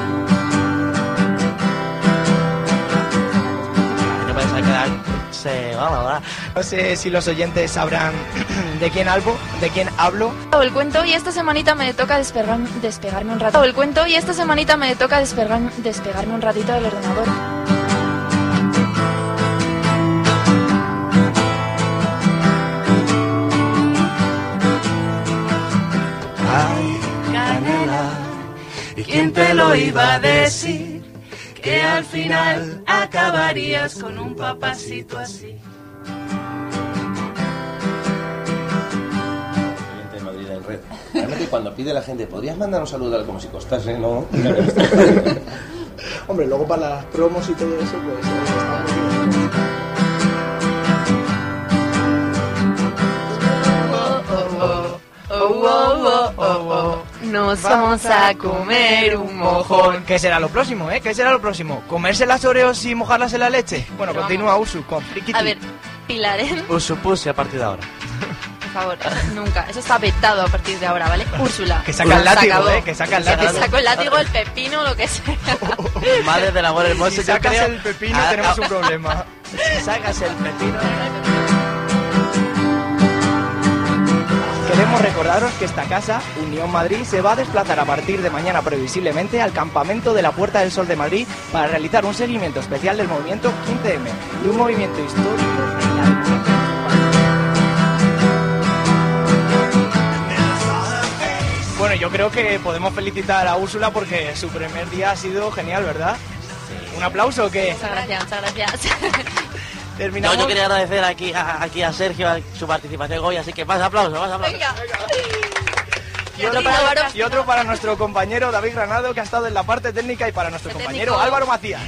Quedar... Se... Vamos, ¿verdad? No sé si los oyentes sabrán de quién hablo, de quién hablo. El cuento y esta semanita me toca despegar, despegarme un rato. Acabo el cuento y esta semanita me toca despegar, despegarme un ratito del ordenador. Ay, canela, ¿y quién te lo iba a decir? Que al final acabarías con un papacito así. de Madrid en red. Realmente cuando pide la gente, ¿podrías mandar un saludo como si costase, no? Hombre, luego para las promos y todo eso, pues eh, está muy bien. Nos vamos a comer un mojón. ¿Qué será lo próximo, eh? ¿Qué será lo próximo? ¿Comerse las Oreos y mojarlas en la leche? Bueno, Pero continúa Usu con Frikiti. A ver, Pilar, ¿eh? Usupuse a partir de ahora. por favor, eso nunca. Eso está vetado a partir de ahora, ¿vale? Úrsula. Que saca el látigo, acabó. eh, que saca el Que látigo. saco el látigo, el pepino, lo que sea. Madre del amor hermoso, Si sacas creo- el pepino Ah, tenemos ah, un problema. Si sacas el pepino... Queremos recordaros que esta casa, Unión Madrid, se va a desplazar a partir de mañana previsiblemente al campamento de la Puerta del Sol de Madrid para realizar un seguimiento especial del movimiento 15M, de un movimiento histórico. Bueno, yo creo que podemos felicitar a Úrsula porque su primer día ha sido genial, ¿verdad? ¿Un aplauso o qué? Muchas gracias, muchas gracias. No, Terminamos. yo quería agradecer aquí a, aquí a Sergio a su participación hoy, así que más aplausos, más aplausos. Y otro, para, y otro para nuestro compañero David Granado, que ha estado en la parte técnica, y para nuestro compañero técnico. Álvaro Macías.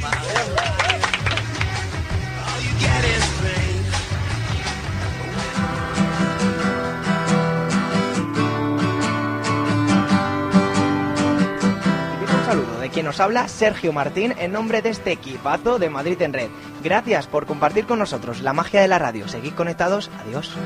Quien nos habla, Sergio Martín, en nombre de este equipazo de Madrid en Red. Gracias por compartir con nosotros la magia de la radio. Seguid conectados. Adiós.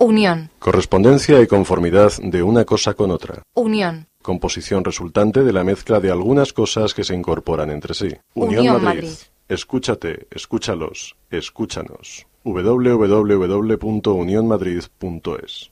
Unión. Correspondencia y conformidad de una cosa con otra. Unión. Composición resultante de la mezcla de algunas cosas que se incorporan entre sí. Unión Madrid. Escúchate, escúchalos, escúchanos. www.unionmadrid.es